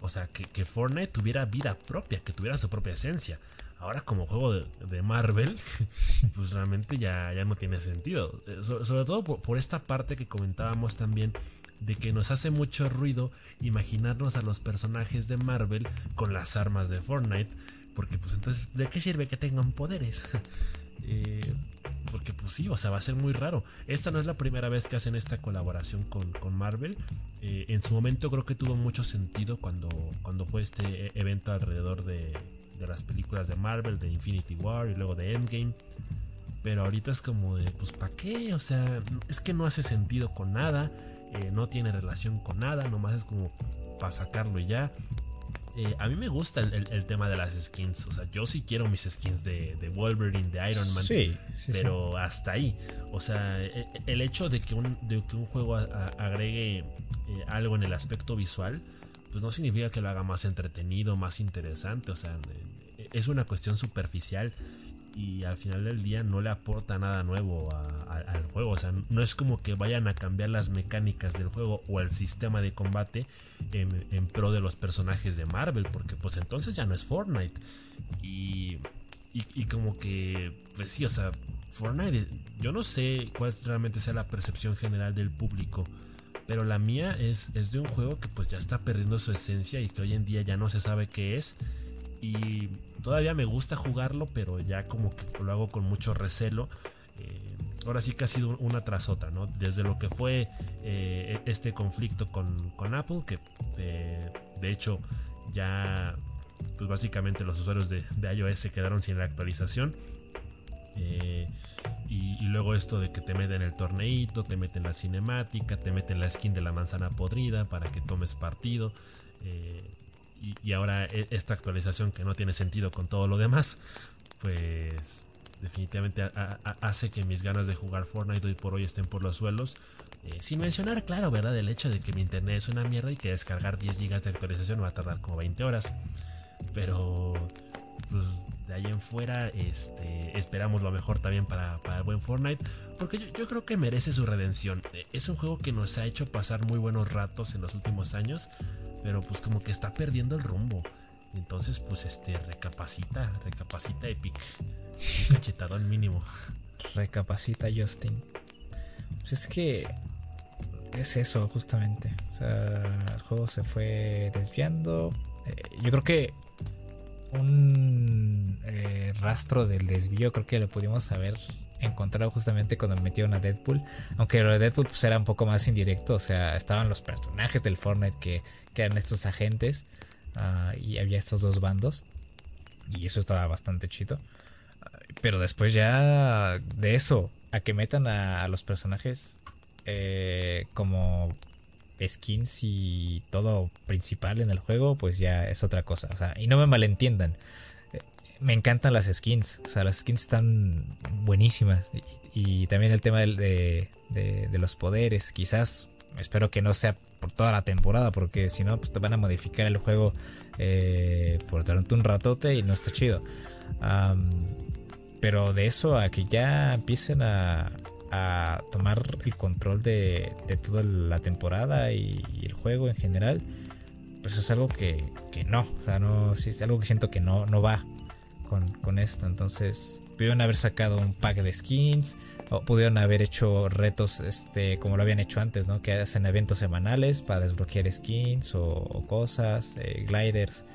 O sea, que, Fortnite tuviera vida propia, que tuviera su propia esencia. Ahora como juego de, Marvel, [LAUGHS] pues realmente ya, ya no tiene sentido. sobre todo por, esta parte que comentábamos también de que nos hace mucho ruido imaginarnos a los personajes de Marvel con las armas de Fortnite porque pues entonces, ¿de qué sirve que tengan poderes? [LAUGHS] Eh, porque pues sí, o sea, va a ser muy raro. Esta no es la primera vez que hacen esta colaboración con, Marvel. Eh, en su momento creo que tuvo mucho sentido cuando, cuando fue este evento alrededor de, las películas de Marvel, de Infinity War y luego de Endgame. Pero ahorita es como de, pues, ¿para qué? O sea, es que no hace sentido con nada. Eh, no tiene relación con nada. Nomás es como para sacarlo y ya. Eh, a mí me gusta el, tema de las skins. O sea, yo sí quiero mis skins de, Wolverine, de Iron Man. Sí, pero hasta ahí. O sea, e, e, el hecho de que un, que un juego agregue eh, algo en el aspecto visual, pues no significa que lo haga más entretenido, más interesante. O sea, e, es una cuestión superficial y al final del día no le aporta nada nuevo al juego. O sea, no es como que vayan a cambiar las mecánicas del juego o el sistema de combate en, pro de los personajes de Marvel, porque pues entonces ya no es Fortnite. Y, y, como que, pues sí, o sea, Fortnite, yo no sé cuál realmente sea la percepción general del público. Pero la mía es, es de un juego que pues ya está perdiendo su esencia y que hoy en día ya no se sabe qué es. Y todavía me gusta jugarlo, pero ya como que lo hago con mucho recelo. Eh, ahora sí que ha sido una tras otra, ¿no? Desde lo que fue eh, este conflicto con, Apple, que eh, de hecho ya, pues básicamente los usuarios de, iOS se quedaron sin la actualización. Y, luego esto de que te meten el torneito, te meten la cinemática, te meten la skin de la manzana podrida para que tomes partido y, ahora e, esta actualización que no tiene sentido con todo lo demás, pues definitivamente hace que mis ganas de jugar Fortnite hoy por hoy estén por los suelos. Eh, sin mencionar, claro, ¿verdad? El hecho de que mi internet es una mierda y que descargar 10 GB de actualización va a tardar como 20 horas. Pero, pues de ahí en fuera, este, esperamos lo mejor también para, para el buen Fortnite. Porque yo, yo, creo que merece su redención. Es un juego que nos ha hecho pasar muy buenos ratos en los últimos años pero pues como que está perdiendo el rumbo. Entonces, pues este, recapacita, recapacita Epic. Un cachetadón mínimo. Recapacita Justin. Pues es que es eso, justamente. O sea, el juego se fue desviando. Eh, yo creo que un eh, rastro del desvío creo que lo pudimos haber encontrado justamente cuando metieron a Deadpool. Aunque lo de Deadpool pues, era un poco más indirecto. O sea, estaban los personajes del Fortnite que, eran estos agentes. Ah, y había estos dos bandos. Y eso estaba bastante chido. pero después ya de eso, a que metan a, los personajes eh, como skins y todo principal en el juego, pues ya es otra cosa. O sea, y no me malentiendan me encantan las skins. O sea, las skins están buenísimas. Y, también el tema de, los poderes. Quizás, espero que no sea por toda la temporada. Porque si no, pues te van a modificar el juego eh, por durante un ratote y no está chido. pero de eso a que ya empiecen a, tomar el control de, toda la temporada y, el juego en general. Pues es algo que, no. O sea, no, es algo que siento que no, no va con, esto. Entonces, pudieron haber sacado un pack de skins. O pudieron haber hecho retos este, como lo habían hecho antes, ¿no? Que hacen eventos semanales para desbloquear skins o, cosas, eh, gliders.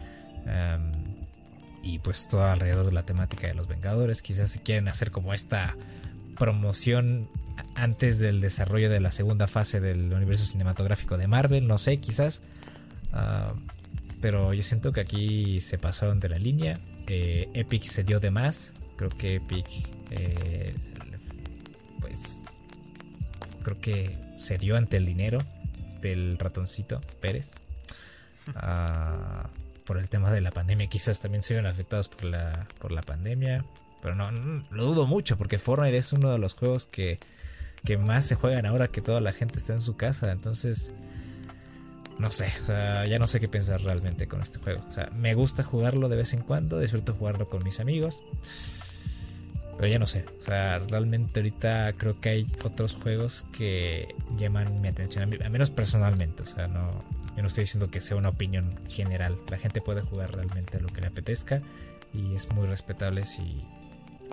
y pues todo alrededor de la temática de los Vengadores. Quizás si quieren hacer como esta promoción antes del desarrollo de la segunda fase del universo cinematográfico de Marvel, no sé, quizás. Ah, pero yo siento que aquí se pasaron de la línea. Eh, Epic se dio de más. Creo que Epic, eh, pues, creo que se dio ante el dinero del ratoncito Pérez. Ah, por el tema de la pandemia, quizás también se vieron afectados por la, por la pandemia. Pero no, lo dudo mucho porque Fortnite es uno de los juegos que, que más se juegan ahora que toda la gente está en su casa. Entonces, no sé, o sea, ya no sé qué pensar realmente con este juego. O sea, me gusta jugarlo de vez en cuando, disfruto jugarlo con mis amigos. Pero ya no sé, o sea, realmente ahorita creo que hay otros juegos que llaman mi atención, a, a menos personalmente, o sea, no, yo no estoy diciendo que sea una opinión general. La gente puede jugar realmente lo que le apetezca y es muy respetable si,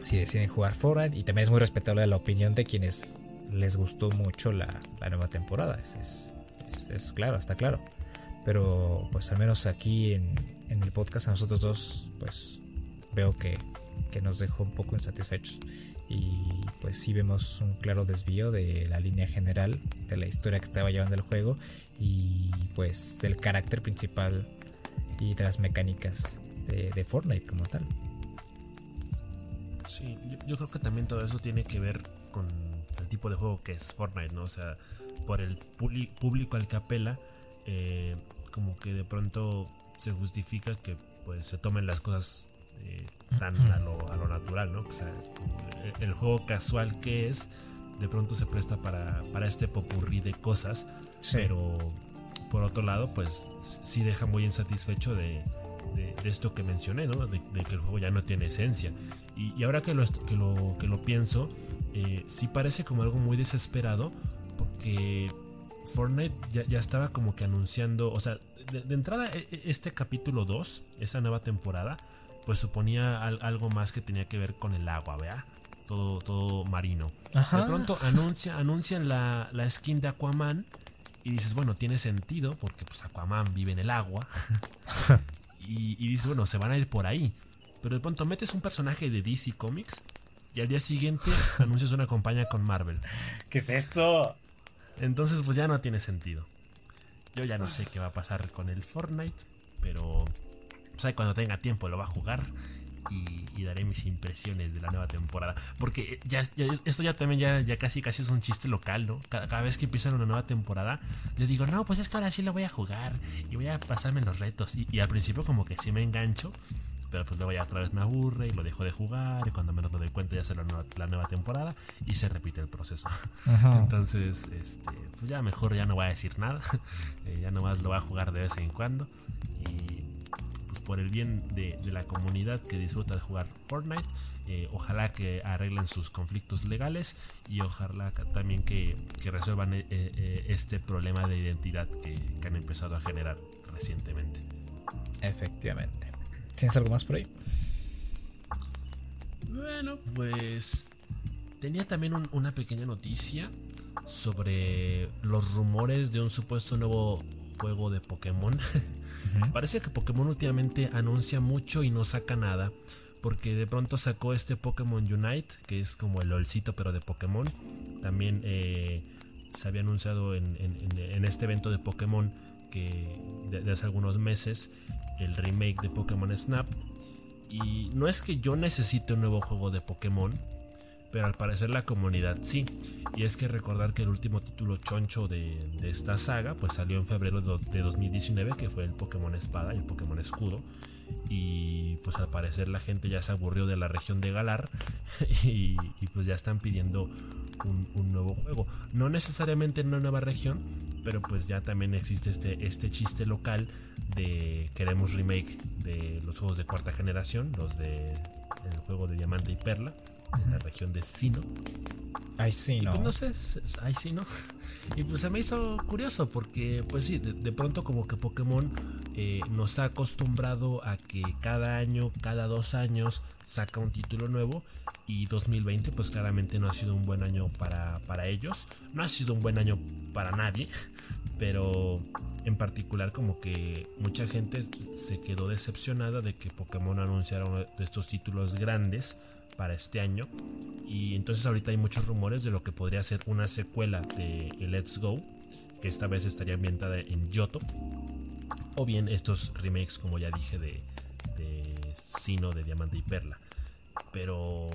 si deciden jugar Fortnite y también es muy respetable la opinión de quienes les gustó mucho la, nueva temporada. Es, es, claro, está claro. Pero pues al menos aquí en, en el podcast a nosotros dos pues veo que, que nos dejó un poco insatisfechos y pues sí vemos un claro desvío de la línea general de la historia que estaba llevando el juego y pues del carácter principal y de las mecánicas de, Fortnite como tal. Sí, yo, creo que también todo eso tiene que ver con el tipo de juego que es Fortnite, ¿no? O sea, por el público al que apela, eh, como que de pronto se justifica que pues se tomen las cosas eh, tan a lo, a lo, natural, ¿no? O sea, el, juego casual que es, de pronto se presta para, para este popurrí de cosas, pero por otro lado, pues sí deja muy insatisfecho de, de, esto que mencioné, ¿no? De, que el juego ya no tiene esencia. Y, ahora que lo, que lo, que lo pienso, eh, sí parece como algo muy desesperado, porque Fortnite ya, ya estaba como que anunciando, o sea, de, entrada e, e, este capítulo 2, esa nueva temporada, pues suponía algo más que tenía que ver con el agua, ¿vea? Todo, todo marino. De pronto anuncia, anuncian la, la skin de Aquaman y dices, bueno, tiene sentido porque pues Aquaman vive en el agua. [LAUGHS] y, y, dices, bueno, se van a ir por ahí. Pero de pronto metes un personaje de DC Comics y al día siguiente [LAUGHS] anuncias una compañía con Marvel. ¿Qué es esto? Entonces pues ya no tiene sentido. Yo ya no sé qué va a pasar con el Fortnite, pero pues cuando tenga tiempo lo va a jugar y, daré mis impresiones de la nueva temporada. Porque ya, esto ya también ya, ya, casi casi es un chiste local, ¿no? Cada, vez que empieza una nueva temporada, le digo, no, pues es que ahora sí lo voy a jugar y voy a pasarme los retos. Y, al principio como que sí me engancho. Pero pues luego ya otra vez me aburre y lo dejo de jugar. Y cuando menos me doy cuenta ya se la nueva, la nueva temporada. Y se repite el proceso. [LAUGHS] Entonces, este, pues ya mejor ya no voy a decir nada. [LAUGHS] Eh, ya nomás lo voy a jugar de vez en cuando. Y por el bien de, la comunidad que disfruta de jugar Fortnite. Eh, ojalá que arreglen sus conflictos legales y ojalá también que, resuelvan eh, eh, este problema de identidad que, han empezado a generar recientemente. Efectivamente. ¿Tienes algo más por ahí? Bueno, pues tenía también una pequeña noticia sobre los rumores de un supuesto nuevo juego de Pokémon. [LAUGHS] Parece que Pokémon últimamente anuncia mucho y no saca nada. Porque de pronto sacó este Pokémon Unite, que es como el olcito pero de Pokémon. También eh, se había anunciado en, este evento de Pokémon que de, hace algunos meses el remake de Pokémon Snap. Y no es que yo necesite un nuevo juego de Pokémon, pero al parecer la comunidad sí. Y es que recordar que el último título choncho de, esta saga pues salió en febrero de 2019, que fue el Pokémon Espada y el Pokémon Escudo. Y pues al parecer la gente ya se aburrió de la región de Galar [LAUGHS] y, pues ya están pidiendo un, nuevo juego. No necesariamente en una nueva región, pero pues ya también existe este, este chiste local de queremos remake de los juegos de cuarta generación, los de el juego de Diamante y Perla en la región de Sino. Ay, sí, no. pues no sé, ay, sí, ¿no? Y pues se me hizo curioso porque, pues sí, de, pronto como que Pokémon eh, nos ha acostumbrado a que cada año, cada dos años saca un título nuevo y 2020 pues claramente no ha sido un buen año para, para ellos. No ha sido un buen año para nadie, [LAUGHS] pero en particular como que mucha gente se quedó decepcionada de que Pokémon anunciara uno de estos títulos grandes para este año. Y entonces ahorita hay muchos rumores de lo que podría ser una secuela de Let's Go, que esta vez estaría ambientada en Yoto. O bien estos remakes, como ya dije, de, de Sino, de Diamante y Perla. Pero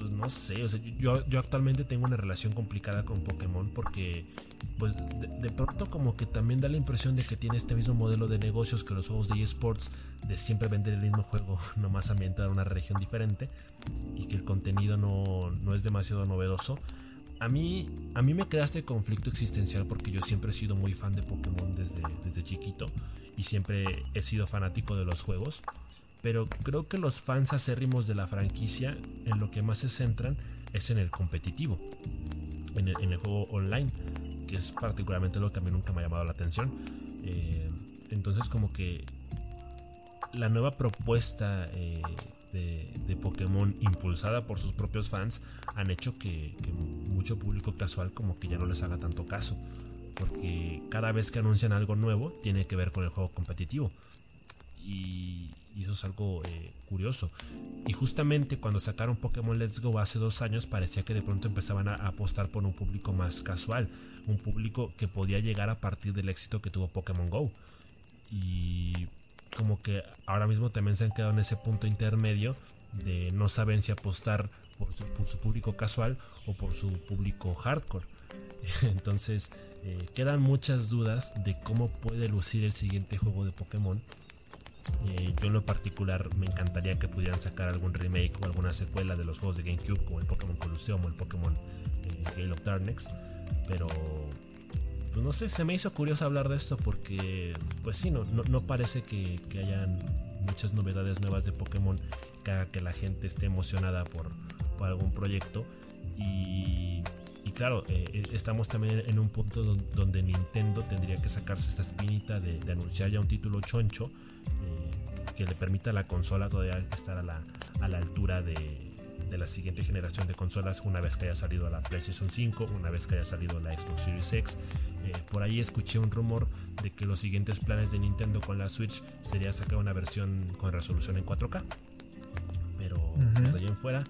pues no sé, o sea, yo, actualmente tengo una relación complicada con Pokémon porque pues de, pronto como que también da la impresión de que tiene este mismo modelo de negocios que los juegos de eSports, de siempre vender el mismo juego, [LAUGHS] nomás ambientado en una región diferente y que el contenido no, no es demasiado novedoso. A mí, a mí me crea este conflicto existencial porque yo siempre he sido muy fan de Pokémon desde, desde chiquito y siempre he sido fanático de los juegos pero creo que los fans acérrimos de la franquicia en lo que más se centran es en el competitivo, en el, juego online, que es particularmente lo que a mí nunca me ha llamado la atención. Eh, entonces como que la nueva propuesta eh, de, Pokémon impulsada por sus propios fans han hecho que, que mucho público casual como que ya no les haga tanto caso. Porque cada vez que anuncian algo nuevo tiene que ver con el juego competitivo. Y, eso es algo eh, curioso. Y justamente cuando sacaron Pokémon Let's Go hace dos años parecía que de pronto empezaban a apostar por un público más casual, un público que podía llegar a partir del éxito que tuvo Pokémon Go. Y como que ahora mismo también se han quedado en ese punto intermedio de no saben si apostar por su, público casual o por su público hardcore. [LAUGHS] Entonces eh, quedan muchas dudas de cómo puede lucir el siguiente juego de Pokémon eh, yo en lo particular me encantaría que pudieran sacar algún remake o alguna secuela de los juegos de GameCube como el Pokémon Colosseum o el Pokémon eh, Gale of Darkness. Pero pues no sé, se me hizo curioso hablar de esto porque pues sí, no, no, parece que, hayan muchas novedades nuevas de Pokémon que haga que la gente esté emocionada por, por algún proyecto. Y, y claro, eh, estamos también en un punto donde Nintendo tendría que sacarse esta espinita de, de anunciar ya un título choncho que le permita a la consola todavía estar a la, a la altura de, de, la siguiente generación de consolas una vez que haya salido la PlayStation 5, una vez que haya salido la Xbox Series X. Eh, por ahí escuché un rumor de que los siguientes planes de Nintendo con la Switch sería sacar una versión con resolución en 4K. Pero desde allá en fuera,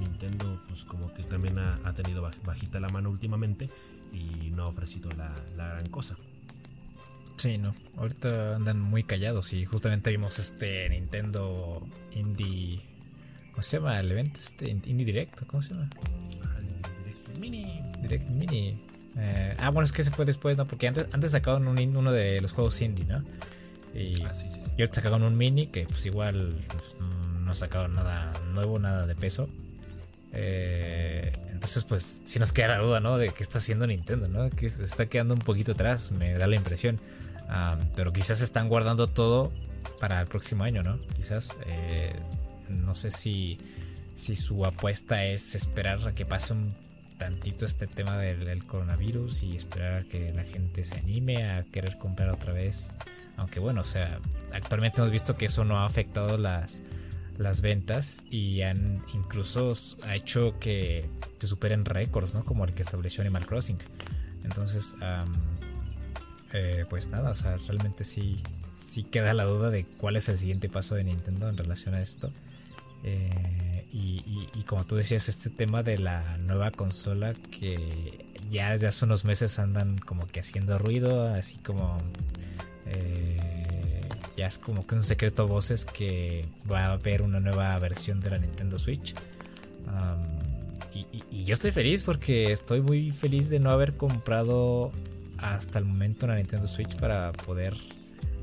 Nintendo pues como que también ha, ha, tenido bajita la mano últimamente y no ha ofrecido la, la gran cosa. Sí, no. Ahorita andan muy callados y justamente vimos este Nintendo Indie. ¿Cómo se llama el evento? Este Indie Direct, ¿cómo se llama? Direct Mini. Direct Mini. Eh, ah, bueno, es que se fue después, ¿no? Porque antes, antes sacaron uno de los juegos indie, ¿no? Y, ah, sí, sí, y ahorita sacaron un mini que pues igual pues, no sacaron nada nuevo, nada de peso. Eh, entonces pues si nos queda la duda, ¿no? De qué está haciendo Nintendo, ¿no? Que se está quedando un poquito atrás, me da la impresión pero quizás están guardando todo para el próximo año, ¿no? Quizás. Eh, no sé si, si su apuesta es esperar a que pase un tantito este tema del, coronavirus y esperar a que la gente se anime a querer comprar otra vez. Aunque bueno, o sea, actualmente hemos visto que eso no ha afectado las, las ventas y han incluso ha hecho que se superen récords, ¿no? Como el que estableció Animal Crossing. Entonces, eh, pues nada, o sea, realmente sí, sí queda la duda de cuál es el siguiente paso de Nintendo en relación a esto. Eh, y, como tú decías, este tema de la nueva consola que ya desde hace unos meses andan como que haciendo ruido, así como eh, ya es como que un secreto voces que va a haber una nueva versión de la Nintendo Switch. y, y, yo estoy feliz porque estoy muy feliz de no haber comprado hasta el momento una Nintendo Switch para poder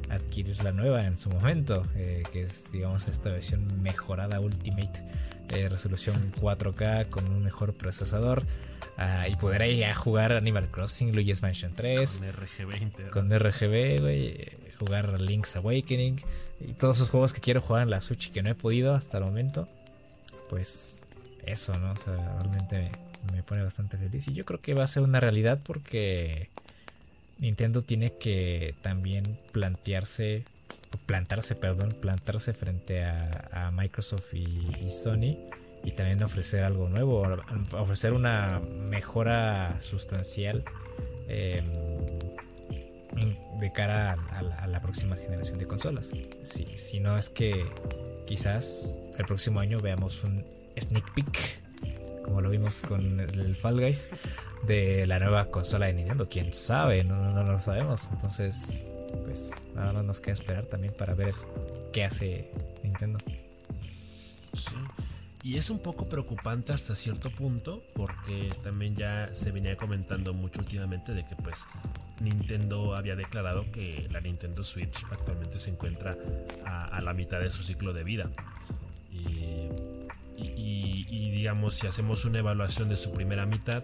adquirir la nueva en su momento, eh, que es digamos esta versión mejorada Ultimate, eh, resolución 4K con un mejor procesador. Ah, y poder ahí a jugar Animal Crossing, Luigi's Mansion 3 con RGB, con RGB, jugar Link's Awakening y todos esos juegos que quiero jugar en la Switch y que no he podido hasta el momento, pues eso, ¿no? O sea, realmente me pone bastante feliz y yo creo que va a ser una realidad porque Nintendo tiene que también plantearse, plantarse, perdón, plantarse frente a, Microsoft y, Sony y también ofrecer algo nuevo, ofrecer una mejora sustancial. Em, de cara a, la, próxima generación de consolas. Si, no es que quizás el próximo año veamos un sneak peek, como lo vimos con el Fall Guys, de la nueva consola de Nintendo. Quién sabe, no, no, lo sabemos. Entonces, pues nada más nos queda esperar también para ver qué hace Nintendo. Sí. Y es un poco preocupante hasta cierto punto porque también ya se venía comentando mucho últimamente de que pues Nintendo había declarado que la Nintendo Switch actualmente se encuentra a, la mitad de su ciclo de vida. Y, y, digamos, si hacemos una evaluación de su primera mitad,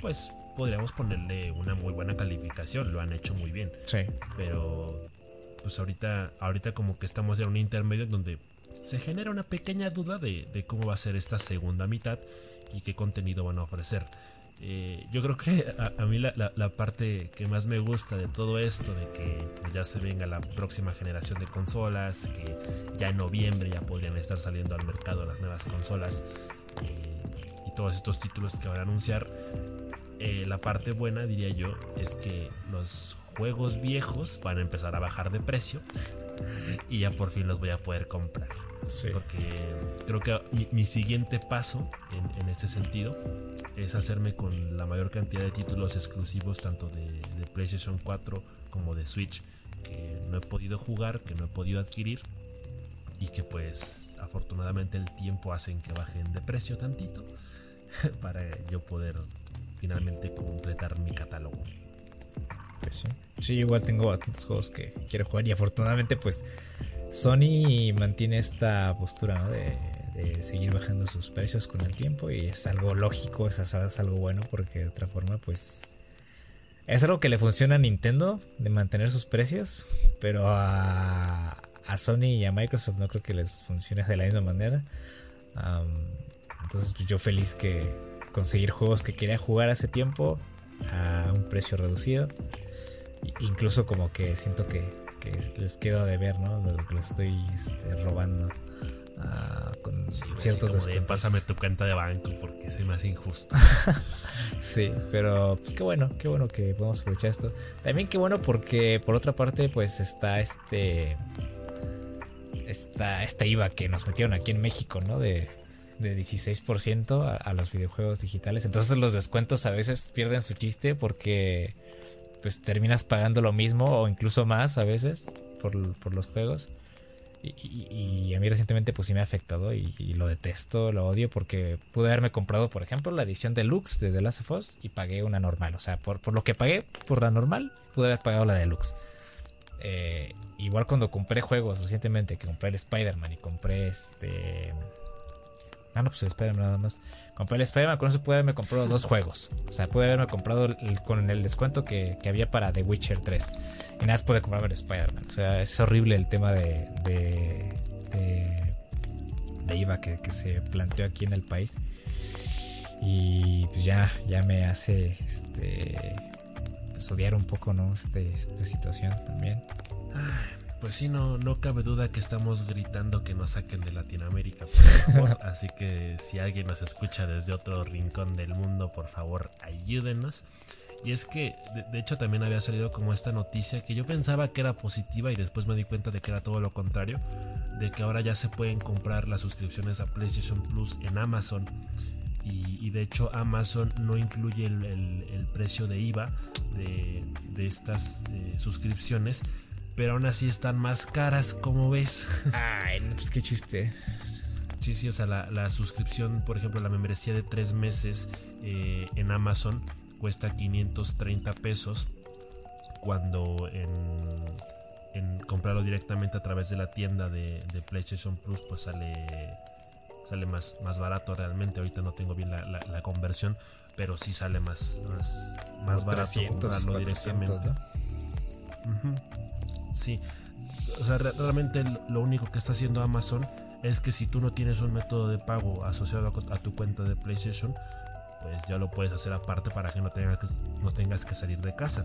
pues podríamos ponerle una muy buena calificación. Lo han hecho muy bien. Sí. Pero pues ahorita, ahorita como que estamos en un intermedio donde se genera una pequeña duda de, cómo va a ser esta segunda mitad y qué contenido van a ofrecer. Eh, yo creo que [LAUGHS] a, mí la, parte que más me gusta de todo esto, de que pues, ya se venga la próxima generación de consolas, que ya en noviembre ya podrían estar saliendo al mercado las nuevas consolas eh, y todos estos títulos que van a anunciar, eh, la parte buena diría yo es que los juegos viejos van a empezar a bajar de precio [LAUGHS] y ya por fin los voy a poder comprar. Porque creo que mi, siguiente paso en, este sentido es hacerme con la mayor cantidad de títulos exclusivos tanto de, PlayStation 4 como de Switch que no he podido jugar, que no he podido adquirir y que pues afortunadamente el tiempo hacen que bajen de precio tantito [LAUGHS] para yo poder finalmente completar mi catálogo. Pues sí. sí, igual tengo bastantes juegos que quiero jugar y afortunadamente pues Sony mantiene esta postura de, seguir bajando sus precios con el tiempo y es algo lógico, es, es algo bueno porque de otra forma pues es algo que le funciona a Nintendo de mantener sus precios, pero a, a Sony y a Microsoft no creo que les funcione de la misma manera. entonces pues yo feliz que conseguir juegos que quería jugar hace tiempo a un precio reducido. Incluso como que siento que que les quedo de ver, ¿no? Lo que les estoy este, robando ah, con ciertos descuentos. pásame tu cuenta de banco porque se me hace injusto. [LAUGHS] sí, pero pues qué bueno, qué bueno que podemos aprovechar esto. También qué bueno porque por otra parte pues está este esta, esta IVA que nos metieron aquí en México, ¿no? De, de 16% a, a, los videojuegos digitales. Entonces los descuentos a veces pierden su chiste porque pues terminas pagando lo mismo o incluso más a veces por, los juegos. Y, a mí recientemente pues sí me ha afectado y, lo detesto, lo odio porque pude haberme comprado, por ejemplo, la edición deluxe de The Last of Us y pagué una normal. O sea, por, por lo que pagué por la normal, pude haber pagado la deluxe. Eh, igual cuando compré juegos recientemente, que compré el Spider-Man y compré este... Ah, no, pues el nada más. Compré el Spider-Man, con eso pude haberme comprado dos juegos. O sea, pude haberme comprado con el descuento que, había para The Witcher 3. Y nada más pude comprarme el Spider-Man. O sea, es horrible el tema de, de, de, IVA que, se planteó aquí en el país. Y pues ya, ya me hace este, pues odiar un poco, ¿no? Este, esta situación también. Pues sí, no, no cabe duda que estamos gritando que nos saquen de Latinoamérica, por favor. [LAUGHS] Así que si alguien nos escucha desde otro rincón del mundo, por favor, ayúdenos. Y es que, de, hecho, también había salido como esta noticia que yo pensaba que era positiva y después me di cuenta de que era todo lo contrario. De que ahora ya se pueden comprar las suscripciones a PlayStation Plus en Amazon. Y, de hecho Amazon no incluye el, precio de IVA de, estas eh, suscripciones pero aún así están más caras, como ves. [LAUGHS] Ay, pues qué chiste. Sí, sí, o sea, la, suscripción, por ejemplo, la membresía de tres meses eh, en Amazon cuesta 530 pesos cuando en, en, comprarlo directamente a través de la tienda de, PlayStation Plus pues sale sale más, más barato realmente ahorita no tengo bien la, conversión pero sí sale más más, más barato comprarlo directamente Sí. O sea, realmente lo único que está haciendo Amazon es que si tú no tienes un método de pago asociado a tu cuenta de PlayStation, pues ya lo puedes hacer aparte para que no tengas que, no tengas que salir de casa.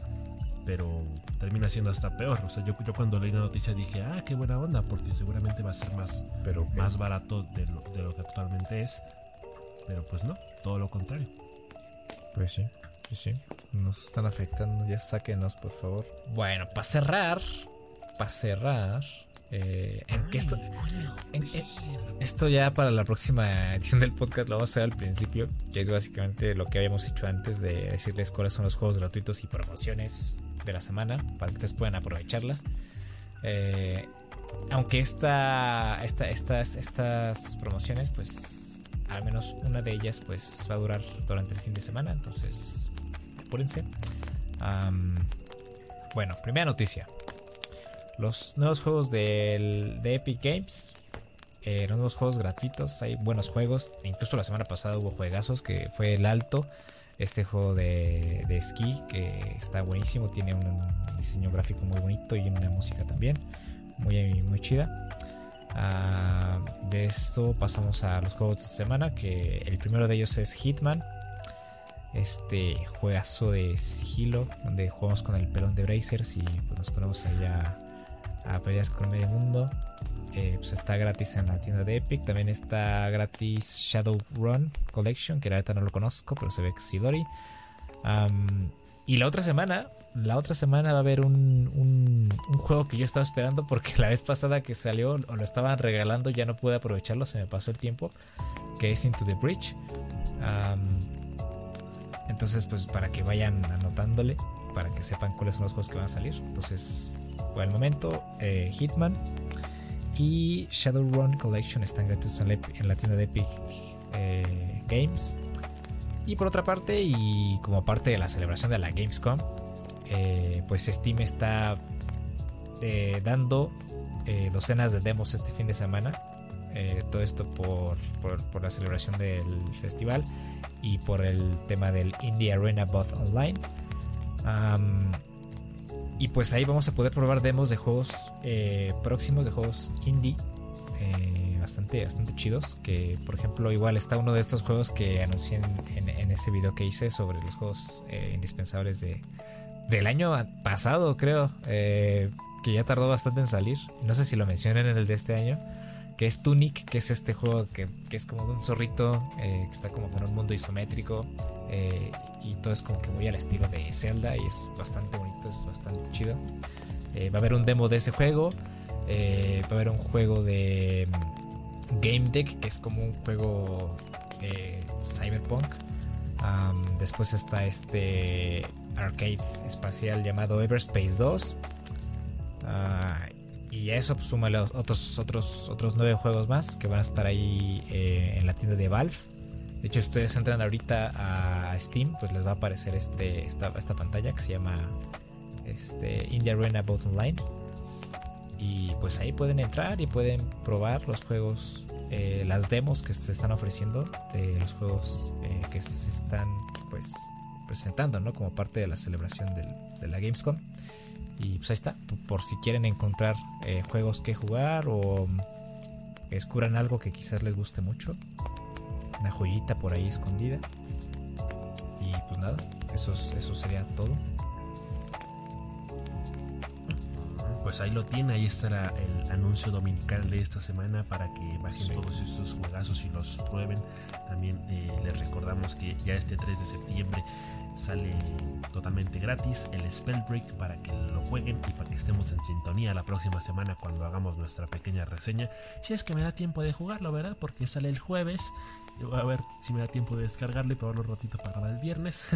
Pero termina siendo hasta peor. O sea, yo, yo cuando leí la noticia dije, ah, qué buena onda, porque seguramente va a ser más, pero más barato de lo, de lo que actualmente es. Pero pues no, todo lo contrario. Pues sí. Sí, sí. Nos están afectando. Ya sáquenos, por favor. Bueno, para cerrar. Para cerrar. Eh, en que esto, esto ya para la próxima edición del podcast lo vamos a hacer al principio, que es básicamente lo que habíamos hecho antes de decirles cuáles son los juegos gratuitos y promociones de la semana para que ustedes puedan aprovecharlas. Eh, aunque esta, esta, estas, estas promociones, pues al menos una de ellas pues va a durar durante el fin de semana, entonces apúrense. bueno, primera noticia. Los nuevos juegos de Epic Games. Eh, los nuevos juegos gratuitos. Hay buenos juegos. Incluso la semana pasada hubo juegazos que fue el alto. Este juego de, de esquí que está buenísimo. Tiene un diseño gráfico muy bonito y una música también. Muy, muy chida. Ah, de esto pasamos a los juegos de semana. Que el primero de ellos es Hitman. Este juegazo de sigilo. Donde jugamos con el pelón de Brazers y pues, nos ponemos allá a pelear con medio mundo. Eh, pues está gratis en la tienda de Epic. También está gratis Shadowrun Collection, que ahorita no lo conozco, pero se ve que Sidori. y la otra semana, la otra semana va a haber un, un, juego que yo estaba esperando porque [LAUGHS] la vez pasada que salió o lo estaban regalando ya no pude aprovecharlo, se me pasó el tiempo, que es Into the Bridge. entonces, pues para que vayan anotándole, para que sepan cuáles son los juegos que van a salir. Entonces, por el momento, eh, Hitman y Shadowrun Collection están gratuitos en la, tienda de Epic eh, Games. Y por otra parte, y como parte de la celebración de la Gamescom, eh, pues Steam está dando docenas de demos este fin de semana. todo esto por, por, la celebración del festival y por el tema del Indie Arena Both Online. Y pues ahí vamos a poder probar demos de juegos eh, próximos, de juegos indie. Eh, bastante, bastante chidos. Que por ejemplo, igual está uno de estos juegos que anuncié en, ese video que hice sobre los juegos eh, indispensables de, del año pasado, creo. que ya tardó bastante en salir. No sé si lo mencionan en el de este año. Que es Tunic, que es este juego que, que es como de un zorrito. que está como en un mundo isométrico. Eh, y todo es como que muy al estilo de Zelda y es bastante bonito, es bastante chido. Eh, va a haber un demo de ese juego, eh, va a haber un juego de mm, Game Deck que es como un juego cyberpunk. después está este arcade espacial llamado Everspace 2. Ah, y a eso pues, súmale otros, otros, otros nueve juegos más que van a estar ahí en la tienda de Valve. De hecho, si ustedes entran ahorita a Steam, pues les va a aparecer este, esta, esta pantalla que se llama este, India Arena Bot Online. Y pues ahí pueden entrar y pueden probar los juegos, eh, las demos que se están ofreciendo de los juegos eh, que se están pues presentando, ¿no? Como parte de la celebración de la Gamescom. Y pues ahí está, por si quieren encontrar eh, juegos que jugar o descubran algo que quizás les guste mucho, una joyita por ahí escondida. Y pues nada, eso, eso sería todo. Pues ahí lo tiene, ahí estará el anuncio dominical de esta semana para que bajen todos estos juegazos y los prueben. También eh, les recordamos que ya este 3 de septiembre sale totalmente gratis el Spellbreak para que lo jueguen y para que estemos en sintonía la próxima semana cuando hagamos nuestra pequeña reseña. Si es que me da tiempo de jugarlo, ¿verdad? Porque sale el jueves a ver si me da tiempo de descargarlo y probarlo un ratito para grabar el viernes.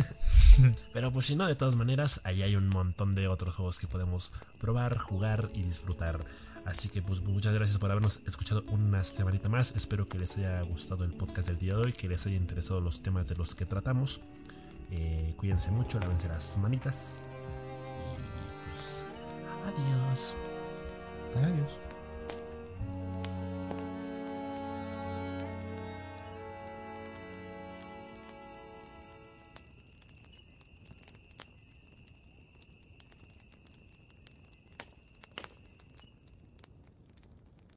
[LAUGHS] Pero pues si no, de todas maneras, ahí hay un montón de otros juegos que podemos probar, jugar y disfrutar. Así que pues muchas gracias por habernos escuchado una semanita más. Espero que les haya gustado el podcast del día de hoy, que les haya interesado los temas de los que tratamos. Eh, cuídense mucho, lávense las manitas. Y pues adiós. Adiós.